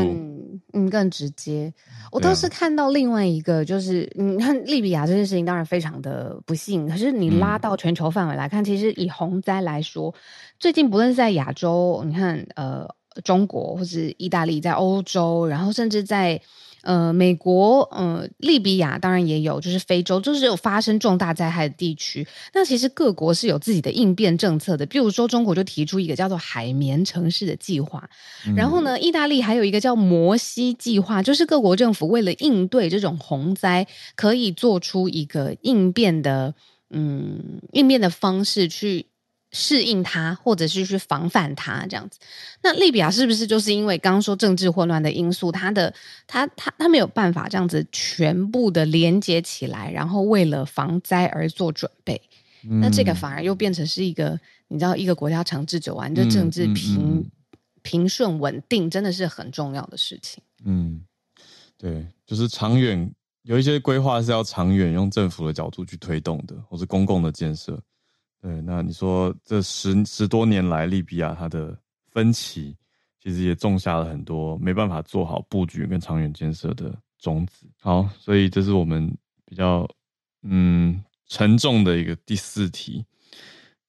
嗯，更直接。我倒是看到另外一个，就是你看利比亚这件事情，当然非常的不幸。可是你拉到全球范围来看，嗯、其实以洪灾来说，最近不论是在亚洲，你看呃中国或是意大利，在欧洲，然后甚至在呃，美国，呃，利比亚当然也有，就是非洲，就是有发生重大灾害的地区。那其实各国是有自己的应变政策的，比如说中国就提出一个叫做“海绵城市”的计划，嗯、然后呢，意大利还有一个叫“摩西计划”，就是各国政府为了应对这种洪灾，可以做出一个应变的，嗯，应变的方式去。适应它，或者是去防范它，这样子。那利比亚是不是就是因为刚刚说政治混乱的因素，它的它它它没有办法这样子全部的连接起来，然后为了防灾而做准备？嗯、那这个反而又变成是一个，你知道，一个国家长治久安，就政治平、嗯嗯嗯、平顺稳定，真的是很重要的事情。嗯，对，就是长远有一些规划是要长远用政府的角度去推动的，或是公共的建设。对，那你说这十十多年来，利比亚它的分歧，其实也种下了很多没办法做好布局跟长远建设的种子。好，所以这是我们比较嗯沉重的一个第四题。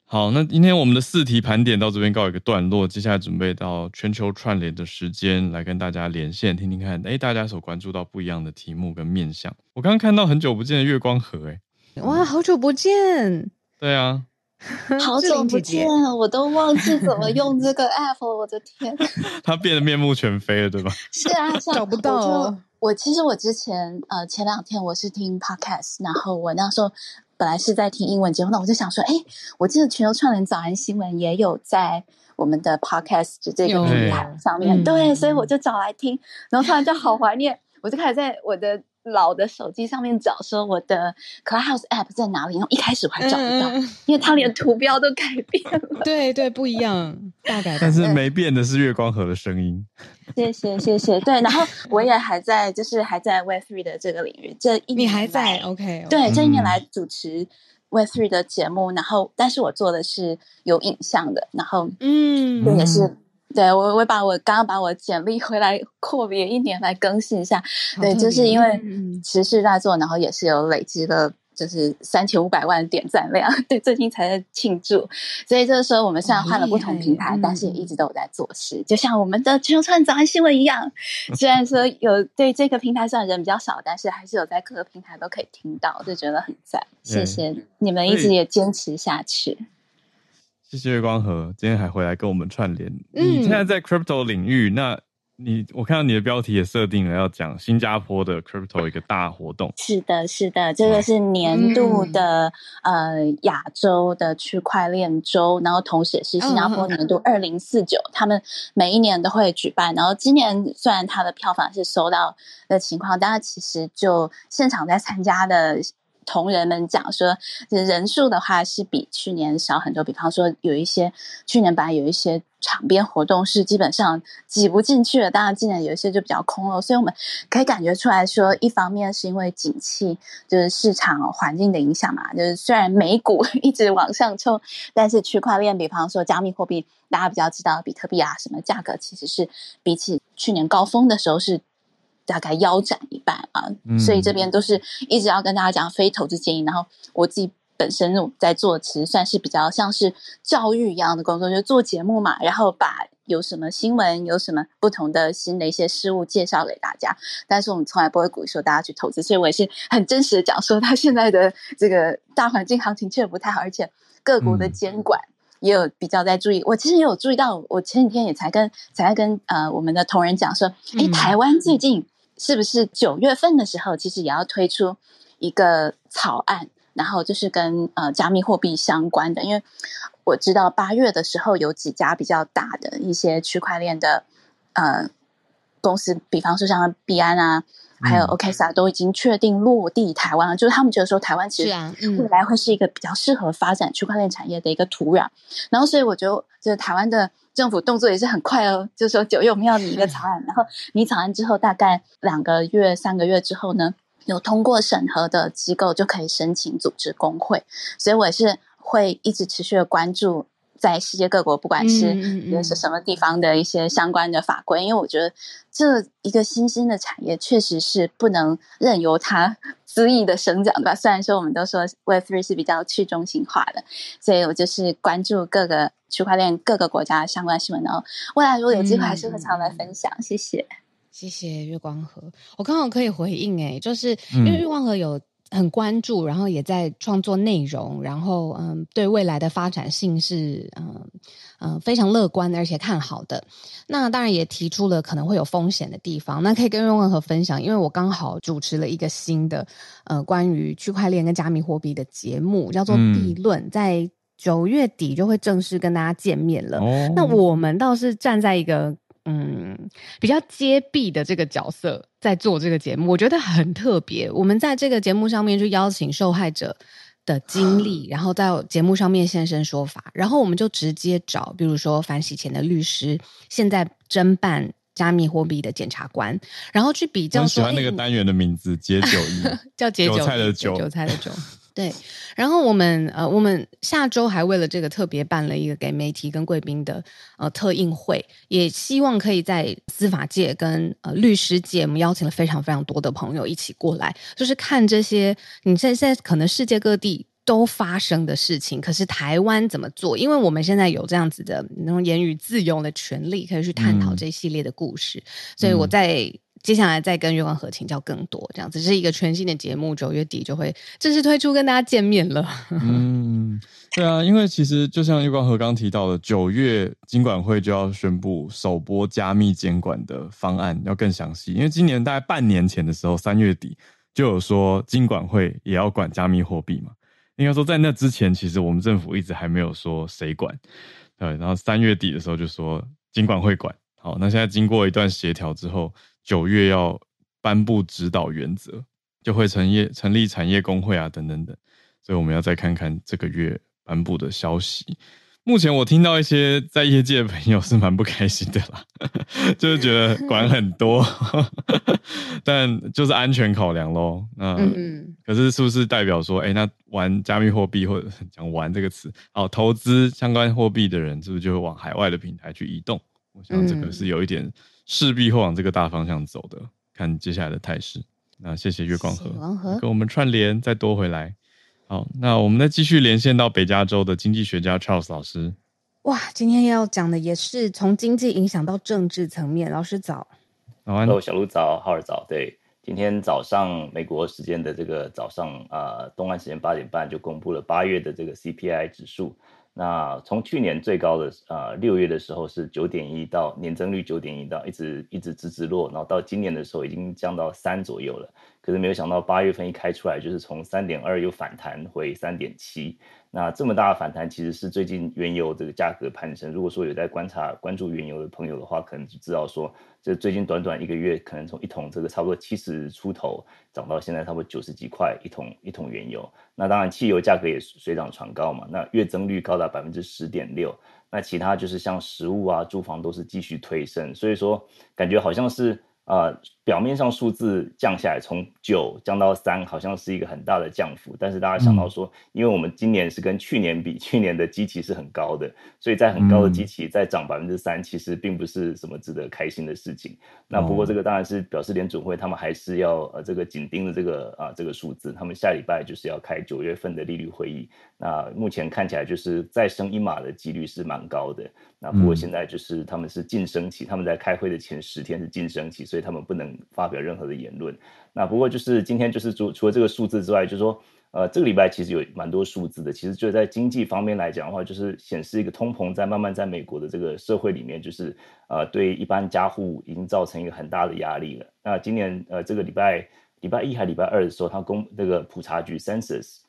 好，那今天我们的四题盘点到这边告一个段落，接下来准备到全球串联的时间，来跟大家连线，听听看，哎，大家所关注到不一样的题目跟面向。我刚刚看到很久不见的月光河，哎，哇，好久不见。对啊。[LAUGHS] 好久不见，我都忘记怎么用这个 [LAUGHS] app，我的天！[LAUGHS] 他变得面目全非了，对吧？是啊，找不到哦。我，我其实我之前呃前两天我是听 podcast，然后我那时候本来是在听英文节目，那我就想说，哎，我记得全球串联早安新闻也有在我们的 podcast 这个平台上面，对，嗯、所以我就找来听，然后突然就好怀念，我就开始在我的。老的手机上面找说我的 Clubhouse App 在哪里，然后一开始我还找不到，嗯、因为它连图标都改变了。[LAUGHS] 对对，不一样，大概。但是没变的是月光河的声音。谢谢谢谢，对，然后我也还在，就是还在 Web3 的这个领域。这一年你还在 OK？. 对，这一年来主持 Web3 的节目，然后但是我做的是有影像的，然后嗯，也是。对，我我把我刚刚把我简历回来阔别一年来更新一下，对，就是因为持续在做，然后也是有累积了就是三千五百万点赞量，[LAUGHS] 对，最近才在庆祝，所以就是说我们虽然换了不同平台，但是也一直都有在做事，就像我们的全球串早安新闻一样，虽然说有对这个平台上人比较少，但是还是有在各个平台都可以听到，就觉得很赞，谢谢你们一直也坚持下去。谢谢月光河，今天还回来跟我们串联。你现在在 crypto 领域，嗯、那你我看到你的标题也设定了要讲新加坡的 crypto 一个大活动。是的，是的，这个是年度的、嗯、呃亚洲的区块链周，然后同时也是新加坡年度二零四九，他们每一年都会举办。然后今年虽然它的票房是收到的情况，但是其实就现场在参加的。同仁们讲说，人数的话是比去年少很多。比方说，有一些去年本来有一些场边活动是基本上挤不进去了，当然今年有一些就比较空了。所以我们可以感觉出来说，一方面是因为景气，就是市场环境的影响嘛。就是虽然美股一直往上冲，但是区块链，比方说加密货币，大家比较知道比特币啊什么价格，其实是比起去年高峰的时候是。大概腰斩一半啊，嗯、所以这边都是一直要跟大家讲非投资建议。然后我自己本身在做，其实算是比较像是教育一样的工作，就是做节目嘛，然后把有什么新闻、有什么不同的新的一些事物介绍给大家。但是我们从来不会鼓励说大家去投资，所以我也是很真实的讲说，他现在的这个大环境行情确实不太好，而且各国的监管也有比较在注意。我其实也有注意到，我前几天也才跟才跟呃我们的同仁讲说，诶，台湾最近。是不是九月份的时候，其实也要推出一个草案，然后就是跟呃加密货币相关的。因为我知道八月的时候有几家比较大的一些区块链的呃公司，比方说像币安啊，还有 Oksa 都已经确定落地台湾了。嗯、就是他们觉得说台湾其实未来会是一个比较适合发展区块链产业的一个土壤。然后所以我觉得，就是台湾的。政府动作也是很快哦，就是说九月我们要拟一个草案，然后拟草案之后，大概两个月、三个月之后呢，有通过审核的机构就可以申请组织工会，所以我也是会一直持续的关注。在世界各国，不管是认识什么地方的一些相关的法规，嗯嗯嗯，因为我觉得这一个新兴的产业确实是不能任由它 [LAUGHS] 恣意的生长吧。虽然说我们都说 Web3 是比较去中心化的，所以我就是关注各个区块链各个国家的相关新闻。然后未来如果有机会，还是会常来分享。嗯、谢谢。谢谢月光河，我刚好可以回应哎，就是因为月光河有很关注，然后也在创作内容，然后嗯，对未来的发展性是嗯嗯非常乐观的而且看好的。那当然也提出了可能会有风险的地方，那可以跟月光河分享，因为我刚好主持了一个新的呃关于区块链跟加密货币的节目，叫做《币论》，在九月底就会正式跟大家见面了。哦、那我们倒是站在一个。嗯，比较揭弊的这个角色在做这个节目，我觉得很特别。我们在这个节目上面就邀请受害者的经历，[GASPS] 然后在节目上面现身说法，然后我们就直接找，比如说反洗钱的律师，现在侦办加密货币的检察官，然后去比较说。我喜欢那个单元的名字“解酒一”，[LAUGHS] 叫“解酒菜的酒”，韭菜的韭。对，然后我们呃，我们下周还为了这个特别办了一个给媒体跟贵宾的呃特映会，也希望可以在司法界跟呃律师界，我们邀请了非常非常多的朋友一起过来，就是看这些你现在现在可能世界各地都发生的事情，可是台湾怎么做？因为我们现在有这样子的那种言语自由的权利，可以去探讨这一系列的故事，嗯、所以我在。接下来再跟月光河请教更多，这样子是一个全新的节目，九月底就会正式推出，跟大家见面了。嗯，对啊，因为其实就像月光河刚提到的，九月金管会就要宣布首波加密监管的方案，要更详细。因为今年大概半年前的时候，三月底就有说金管会也要管加密货币嘛。应该说在那之前，其实我们政府一直还没有说谁管。对，然后三月底的时候就说金管会管。好，那现在经过一段协调之后。九月要颁布指导原则，就会成业成立产业工会啊，等等等，所以我们要再看看这个月颁布的消息。目前我听到一些在业界的朋友是蛮不开心的啦，[LAUGHS] 就是觉得管很多，[LAUGHS] 但就是安全考量咯。那可是是不是代表说，哎、欸，那玩加密货币或者 [LAUGHS] 讲玩这个词，好，投资相关货币的人是不是就会往海外的平台去移动？我想这个是有一点。势必会往这个大方向走的，看接下来的态势。那谢谢月光河，光河跟我们串联，再多回来。好，那我们再继续连线到北加州的经济学家 Charles 老师。哇，今天要讲的也是从经济影响到政治层面。老师早，早安。Hello，小鹿早，浩尔早。对，今天早上美国时间的这个早上啊、呃，东岸时间八点半就公布了八月的这个 CPI 指数。那从去年最高的呃六月的时候是九点一到年增率九点一到一直一直直直落，然后到今年的时候已经降到三左右了。可是没有想到八月份一开出来就是从三点二又反弹回三点七。那这么大的反弹其实是最近原油这个价格攀升。如果说有在观察关注原油的朋友的话，可能就知道说，这最近短短一个月，可能从一桶这个差不多七十出头涨到现在差不多九十几块一桶一桶原油。那当然汽油价格也水涨船高嘛。那月增率高达百分之十点六。那其他就是像食物啊、住房都是继续推升。所以说感觉好像是。呃，表面上数字降下来，从九降到三，好像是一个很大的降幅。但是大家想到说，因为我们今年是跟去年比，去年的基期是很高的，所以在很高的基期再涨百分之三，其实并不是什么值得开心的事情。那不过这个当然是表示联准会他们还是要呃这个紧盯着这个啊、呃、这个数字，他们下礼拜就是要开九月份的利率会议。那目前看起来就是再升一码的几率是蛮高的。那不过现在就是他们是晋升期，他们在开会的前十天是晋升期，所以他们不能发表任何的言论。那不过就是今天就是除除了这个数字之外，就是说呃这个礼拜其实有蛮多数字的，其实就在经济方面来讲的话，就是显示一个通膨在慢慢在美国的这个社会里面，就是呃对一般家户已经造成一个很大的压力了。那今年呃这个礼拜礼拜一还礼拜二的时候，他公那个普查局 Census，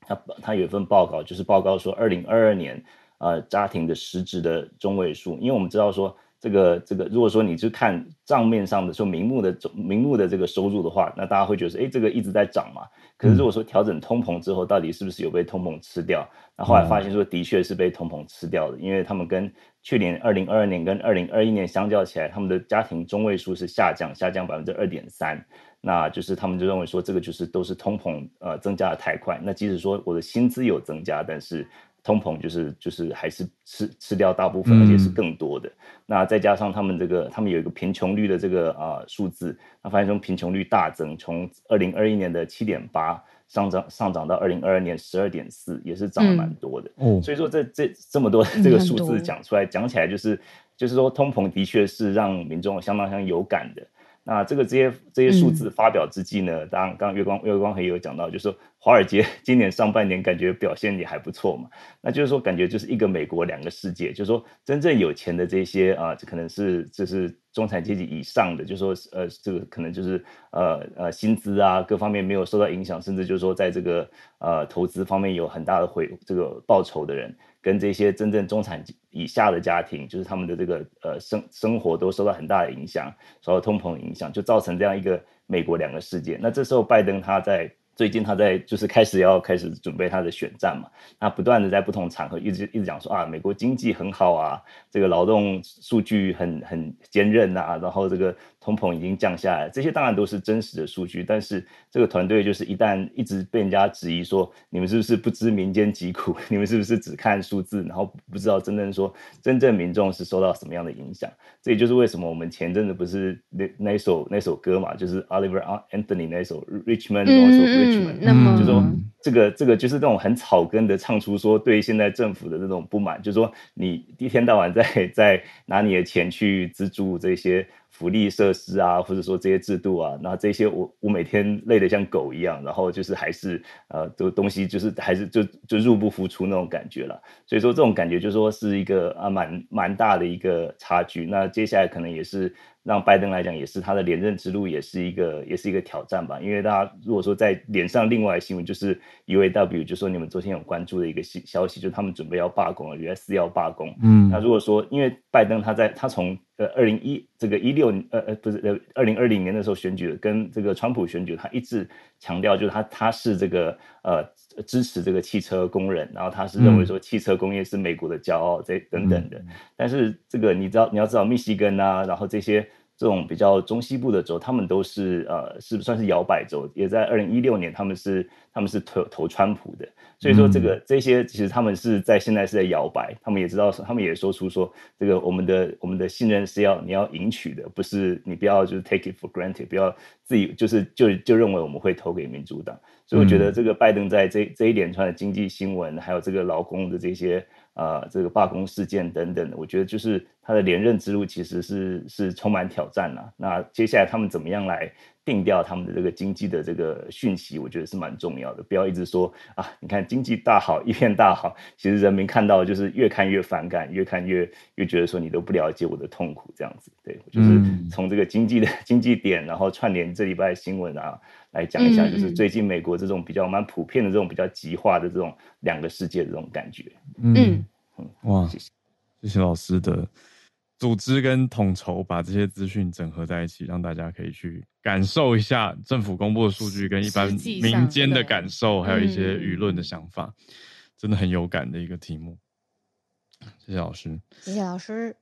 他他有一份报告，就是报告说二零二二年。呃，家庭的实质的中位数，因为我们知道说，这个这个，如果说你去看账面上的说明目的明目的这个收入的话，那大家会觉得说，哎，这个一直在涨嘛。可是如果说调整通膨之后，到底是不是有被通膨吃掉？那后来发现说，的确是被通膨吃掉的，因为他们跟去年二零二二年跟二零二一年相较起来，他们的家庭中位数是下降，下降百分之二点三。那就是他们就认为说，这个就是都是通膨呃增加的太快。那即使说我的薪资有增加，但是通膨就是就是还是吃吃掉大部分，而且是更多的。嗯、那再加上他们这个，他们有一个贫穷率的这个啊、呃、数字，那发现从贫穷率大增，从二零二一年的七点八上涨上涨到二零二二年十二点四，也是涨了蛮多的。嗯、所以说这这这么多这个数字讲出来，讲、嗯、起来就是。就是说通膨的确是让民众相当相当有感的。那这个这些这些数字发表之际呢，当刚刚月光月光黑也有讲到，就是说华尔街 [LAUGHS] 今年上半年感觉表现也还不错嘛。那就是说感觉就是一个美国两个世界，就是说真正有钱的这些啊，这可能是就是中产阶级以上的，就是说呃这个可能就是呃呃薪资啊各方面没有受到影响，甚至就是说在这个呃投资方面有很大的回这个报酬的人。跟这些真正中产以下的家庭，就是他们的这个呃生生活都受到很大的影响，受到通膨影响，就造成这样一个美国两个世界。那这时候拜登他在。最近他在就是开始要开始准备他的选战嘛，那不断的在不同场合一直一直讲说啊，美国经济很好啊，这个劳动数据很很坚韧啊，然后这个通膨已经降下来，这些当然都是真实的数据，但是这个团队就是一旦一直被人家质疑说，你们是不是不知民间疾苦，[LAUGHS] 你们是不是只看数字，然后不知道真正说真正民众是受到什么样的影响，这也就是为什么我们前阵子不是那那首那首歌嘛，就是 Oliver Anthony 那首 Richmond 那首 Rich Man，就说这个这个就是那种很草根的唱出说对现在政府的那种不满，就是说你一天到晚在 [LAUGHS] 在拿你的钱去资助这些福利设施啊，或者说这些制度啊，那这些我我每天累得像狗一样，然后就是还是呃这个东西就是还是就就入不敷出那种感觉了。所以说这种感觉就说是一个啊蛮蛮大的一个差距。那接下来可能也是。让拜登来讲，也是他的连任之路，也是一个，也是一个挑战吧。因为大家如果说在连上另外新闻，就是 UAW，就说你们昨天有关注的一个消消息，就是他们准备要罢工了，US 要罢工。嗯，那如果说因为拜登他在他从呃二零一这个一六呃呃不是呃二零二零年的时候选举跟这个川普选举，他一直强调就是他他是这个呃支持这个汽车工人，然后他是认为说汽车工业是美国的骄傲这等等的。但是这个你知道你要知道密西根啊，然后这些。这种比较中西部的州，他们都是呃，是不算是摇摆州，也在二零一六年，他们是他们是投投川普的，所以说这个、嗯、这些其实他们是在现在是在摇摆，他们也知道，他们也说出说这个我们的我们的信任是要你要赢取的，不是你不要就是 take it for granted，不要自己就是就就认为我们会投给民主党，所以我觉得这个拜登在这这一连串的经济新闻，还有这个劳工的这些。啊、呃，这个罢工事件等等的，我觉得就是他的连任之路其实是是充满挑战了。那接下来他们怎么样来定调他们的这个经济的这个讯息，我觉得是蛮重要的。不要一直说啊，你看经济大好，一片大好，其实人民看到就是越看越反感，越看越越觉得说你都不了解我的痛苦这样子。对，就是从这个经济的经济点，然后串联这礼拜的新闻啊。来讲一下，就是最近美国这种比较蛮普遍的这种比较极化的这种两个世界的这种感觉。嗯嗯，哇，谢谢谢谢老师的组织跟统筹，把这些资讯整合在一起，让大家可以去感受一下政府公布的数据跟一般民间的感受，还有一些舆论的想法，真的很有感的一个题目。谢谢老师，谢谢老师。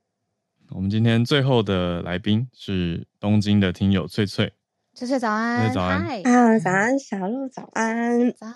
我们今天最后的来宾是东京的听友翠翠。翠翠早安，早安，啊，早安，小鹿早安，早。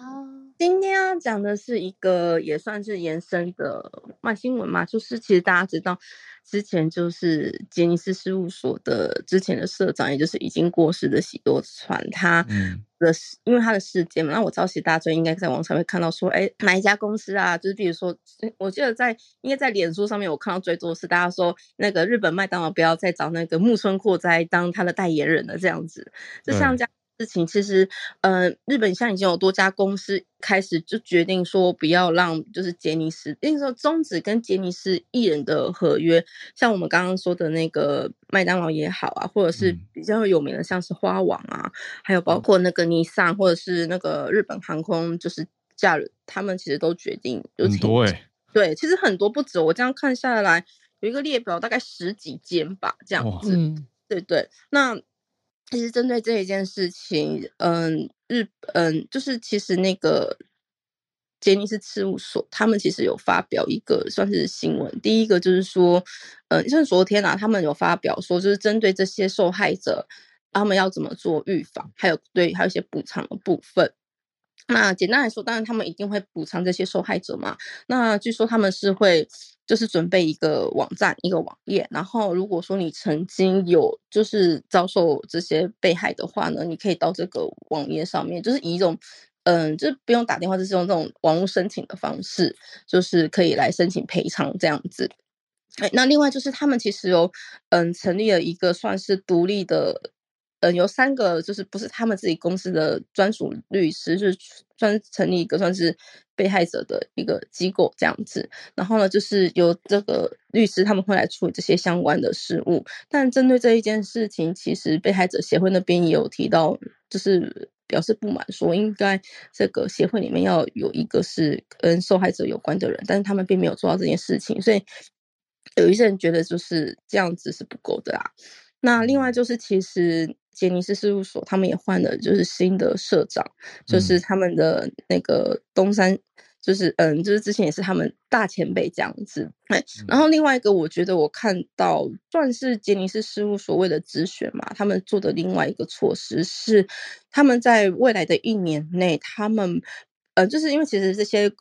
今天要讲的是一个也算是延伸的慢新闻嘛，就是其实大家知道。之前就是杰尼斯事务所的之前的社长，也就是已经过世的喜多川，他的、嗯、因为他的事件嘛，那我知道其实大家应该在网上会看到说，哎，哪一家公司啊？就是比如说，我记得在应该在脸书上面，我看到最多是大家说那个日本麦当劳不要再找那个木村拓哉当他的代言人了，这样子，就像这样。事情其实，呃，日本现在已经有多家公司开始就决定说不要让就是杰尼斯，那时候终止跟杰尼斯艺人的合约，像我们刚刚说的那个麦当劳也好啊，或者是比较有名的像是花王啊，还有包括那个尼桑或者是那个日本航空，就是假日他们其实都决定就很多哎，对，其实很多不止，我这样看下来有一个列表，大概十几间吧，这样子，嗯，对对，那。其实针对这一件事情，嗯，日嗯，就是其实那个杰尼斯事务所，他们其实有发表一个算是新闻。第一个就是说，嗯，像昨天啊，他们有发表说，就是针对这些受害者，他们要怎么做预防，还有对，还有一些补偿的部分。那简单来说，当然他们一定会补偿这些受害者嘛。那据说他们是会就是准备一个网站、一个网页，然后如果说你曾经有就是遭受这些被害的话呢，你可以到这个网页上面，就是以一种嗯，就是不用打电话，就是用这种网络申请的方式，就是可以来申请赔偿这样子。哎，那另外就是他们其实有嗯成立了一个算是独立的。嗯，有三个就是不是他们自己公司的专属律师，是专成立一个算是被害者的一个机构这样子。然后呢，就是由这个律师他们会来处理这些相关的事务。但针对这一件事情，其实被害者协会那边也有提到，就是表示不满，说应该这个协会里面要有一个是跟受害者有关的人，但是他们并没有做到这件事情，所以有一些人觉得就是这样子是不够的啊。那另外就是其实。杰尼斯事务所他们也换了，就是新的社长，就是他们的那个东山，就是嗯，就是之前也是他们大前辈这样子。哎，然后另外一个，我觉得我看到算是杰尼斯事务所谓的止血嘛，他们做的另外一个措施是，他们在未来的一年内，他们呃，就是因为其实这些。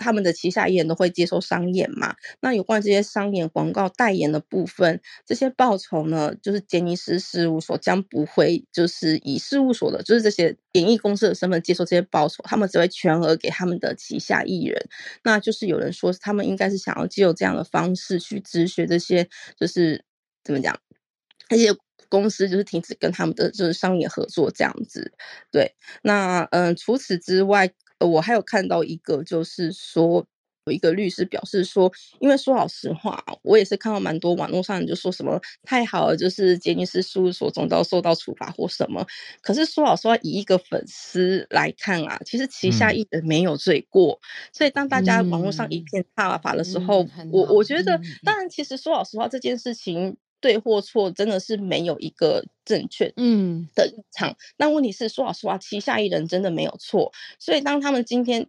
他们的旗下艺人都会接受商演嘛？那有关这些商演广告代言的部分，这些报酬呢，就是杰尼斯事务所将不会就是以事务所的，就是这些演艺公司的身份接受这些报酬，他们只会全额给他们的旗下艺人。那就是有人说，他们应该是想要借由这样的方式去止血这些，就是怎么讲，那些公司就是停止跟他们的就是商业合作这样子。对，那嗯，除此之外。我还有看到一个，就是说有一个律师表示说，因为说老实话，我也是看到蛮多网络上人就说什么太好了，就是杰尼斯事务所总要受到处罚或什么。可是说老实话，以一个粉丝来看啊，其实旗下艺人没有罪过，嗯、所以当大家网络上一片挞伐的时候，嗯、我我觉得，嗯、当然其实说老实话，这件事情。对或错，真的是没有一个正确嗯的立场。那、嗯、问题是，说老实话，旗下艺人真的没有错。所以当他们今天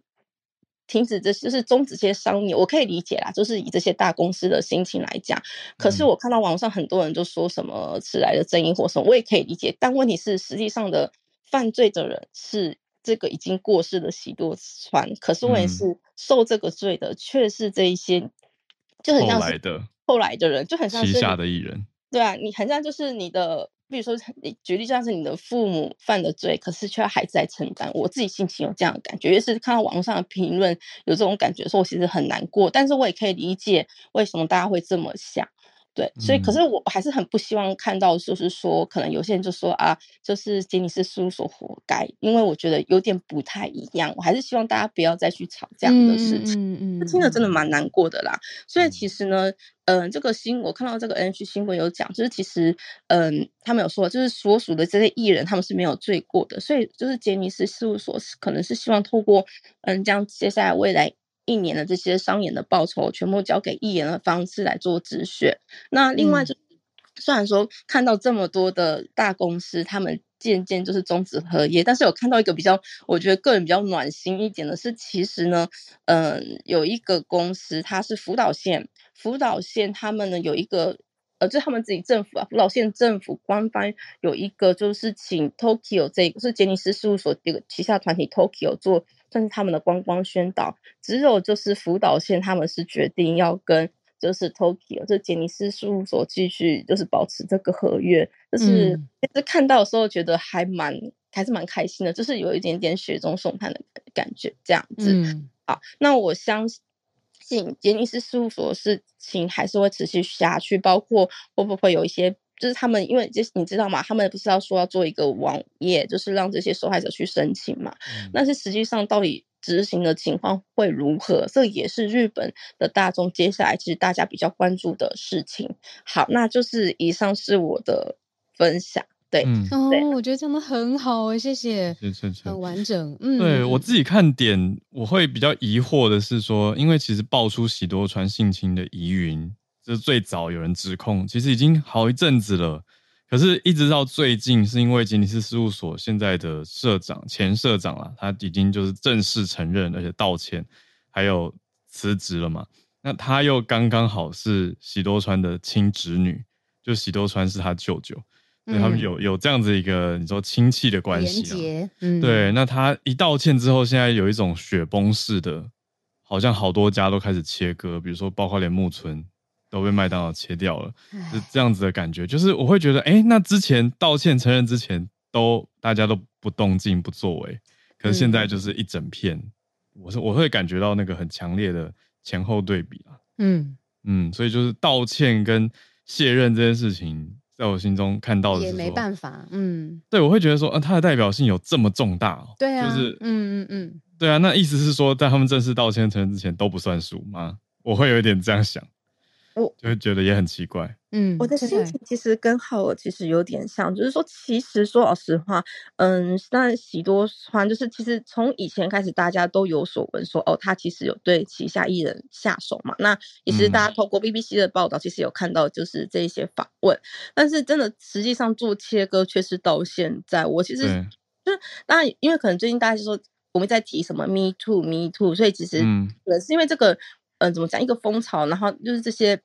停止这，就是终止这些商业，我可以理解啦，就是以这些大公司的心情来讲。可是我看到网上很多人就说什么迟来的正义或什么，我也可以理解。但问题是，实际上的犯罪的人是这个已经过世的喜多川，可是问题是受这个罪的却是这一些，就很像是。后来的人就很像是旗下的艺人，对啊，你很像就是你的，比如说你举例，像是你的父母犯的罪，可是却要孩子来承担。我自己心情有这样的感觉，也是看到网络上的评论有这种感觉，的时候我其实很难过，但是我也可以理解为什么大家会这么想。对，所以可是我还是很不希望看到，就是说，可能有些人就说啊，就是杰尼斯事务所活该，因为我觉得有点不太一样。我还是希望大家不要再去吵这样的事情，嗯嗯，嗯听着真的蛮难过的啦。所以其实呢，嗯、呃，这个新我看到这个 NH 新闻有讲，就是其实，嗯、呃，他们有说，就是所属的这些艺人他们是没有罪过的，所以就是杰尼斯事务所是可能是希望透过，嗯，这样接下来未来。一年的这些商演的报酬全部交给艺人的方式来做止血。那另外就，嗯、虽然说看到这么多的大公司，他们渐渐就是终止合约，但是有看到一个比较，我觉得个人比较暖心一点的是，其实呢，嗯、呃，有一个公司，它是福岛县，福岛县他们呢有一个。呃，就他们自己政府啊，福岛县政府官方有一个，就是请 Tokyo 这个是杰尼斯事务所这个旗下团体 Tokyo 做，算是他们的观光宣导。只有就是福岛县他们是决定要跟就是 Tokyo 这杰尼斯事务所继续就是保持这个合约，就是其实看到的时候觉得还蛮还是蛮开心的，就是有一点点雪中送炭的感觉这样子。嗯、好，那我相信。杰尼斯事务所的事情还是会持续下去，包括会不会有一些，就是他们因为这你知道吗？他们不是要说要做一个网页，就是让这些受害者去申请嘛？嗯、但是实际上到底执行的情况会如何？这也是日本的大众接下来其实大家比较关注的事情。好，那就是以上是我的分享。对，嗯，哦，我觉得讲的很好诶，谢谢，谢谢，很完整。嗯，对我自己看点，我会比较疑惑的是说，因为其实爆出许多传性侵的疑云，就是最早有人指控，其实已经好一阵子了，可是一直到最近，是因为吉尼斯事务所现在的社长、前社长啊，他已经就是正式承认，而且道歉，还有辞职了嘛。那他又刚刚好是喜多川的亲侄女，就喜多川是他舅舅。对，他们有有这样子一个你说亲戚的关系啊，嗯，对，那他一道歉之后，现在有一种雪崩式的，好像好多家都开始切割，比如说包括连木村都被麦当劳切掉了，是这样子的感觉。就是我会觉得，哎，那之前道歉承认之前都大家都不动静不作为，可是现在就是一整片，我是我会感觉到那个很强烈的前后对比啊，嗯。嗯，所以就是道歉跟卸任这件事情，在我心中看到的也没办法，嗯，对，我会觉得说，啊，他的代表性有这么重大哦，对啊，就是，嗯嗯嗯，对啊，那意思是说，在他们正式道歉承认之前都不算数吗？我会有一点这样想。我就会觉得也很奇怪，嗯，我的心情其实跟浩尔其实有点像，就是说，其实说老实话，嗯，那喜多川就是其实从以前开始，大家都有所闻说，哦，他其实有对旗下艺人下手嘛，那也是大家透过 BBC 的报道，其实有看到就是这一些访问，但是真的实际上做切割却是到现在，我其实就是当然，因为可能最近大家就说我们在提什么 Me Too Me Too，所以其实可能是因为这个。嗯、呃，怎么讲一个风潮，然后就是这些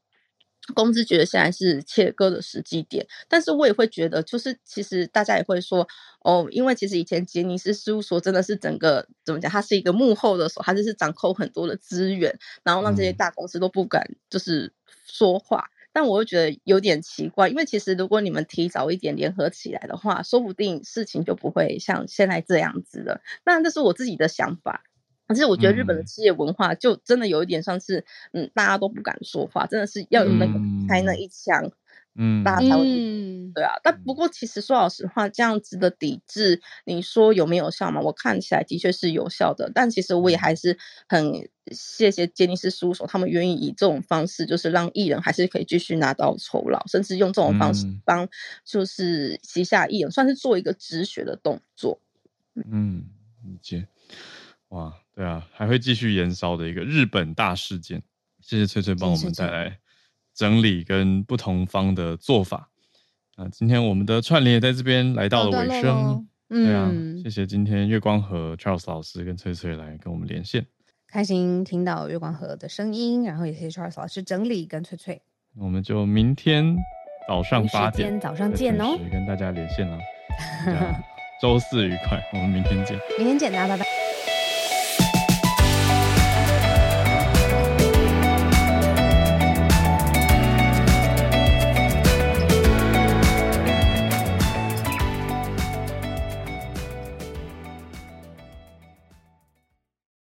公司觉得现在是切割的时机点，但是我也会觉得，就是其实大家也会说，哦，因为其实以前杰尼斯事务所真的是整个怎么讲，它是一个幕后的手，它就是掌控很多的资源，然后让这些大公司都不敢就是说话。嗯、但我又觉得有点奇怪，因为其实如果你们提早一点联合起来的话，说不定事情就不会像现在这样子了。那这是我自己的想法。可是我觉得日本的企业文化就真的有一点像是，嗯，嗯，大家都不敢说话，真的是要有那个开那一枪，嗯，大家才会，嗯、对啊。但不过其实说老实话，这样子的抵制，你说有没有效嘛？我看起来的确是有效的，但其实我也还是很谢谢杰尼斯事务所，他们愿意以这种方式，就是让艺人还是可以继续拿到酬劳，甚至用这种方式帮就是旗下艺人算是做一个止血的动作。嗯，理解。哇，对啊，还会继续延烧的一个日本大事件。谢谢翠翠帮我们带来整理跟不同方的做法。啊，今天我们的串联也在这边来到了尾声。对啊，谢谢今天月光和 Charles 老师跟翠翠来跟我们连线，开心听到月光河的声音，然后也谢谢 Charles 老师整理跟翠翠。我们就明天早上八点，早上见哦，跟大家连线了。[LAUGHS] 周四愉快，我们明天见。明天见，大家拜拜。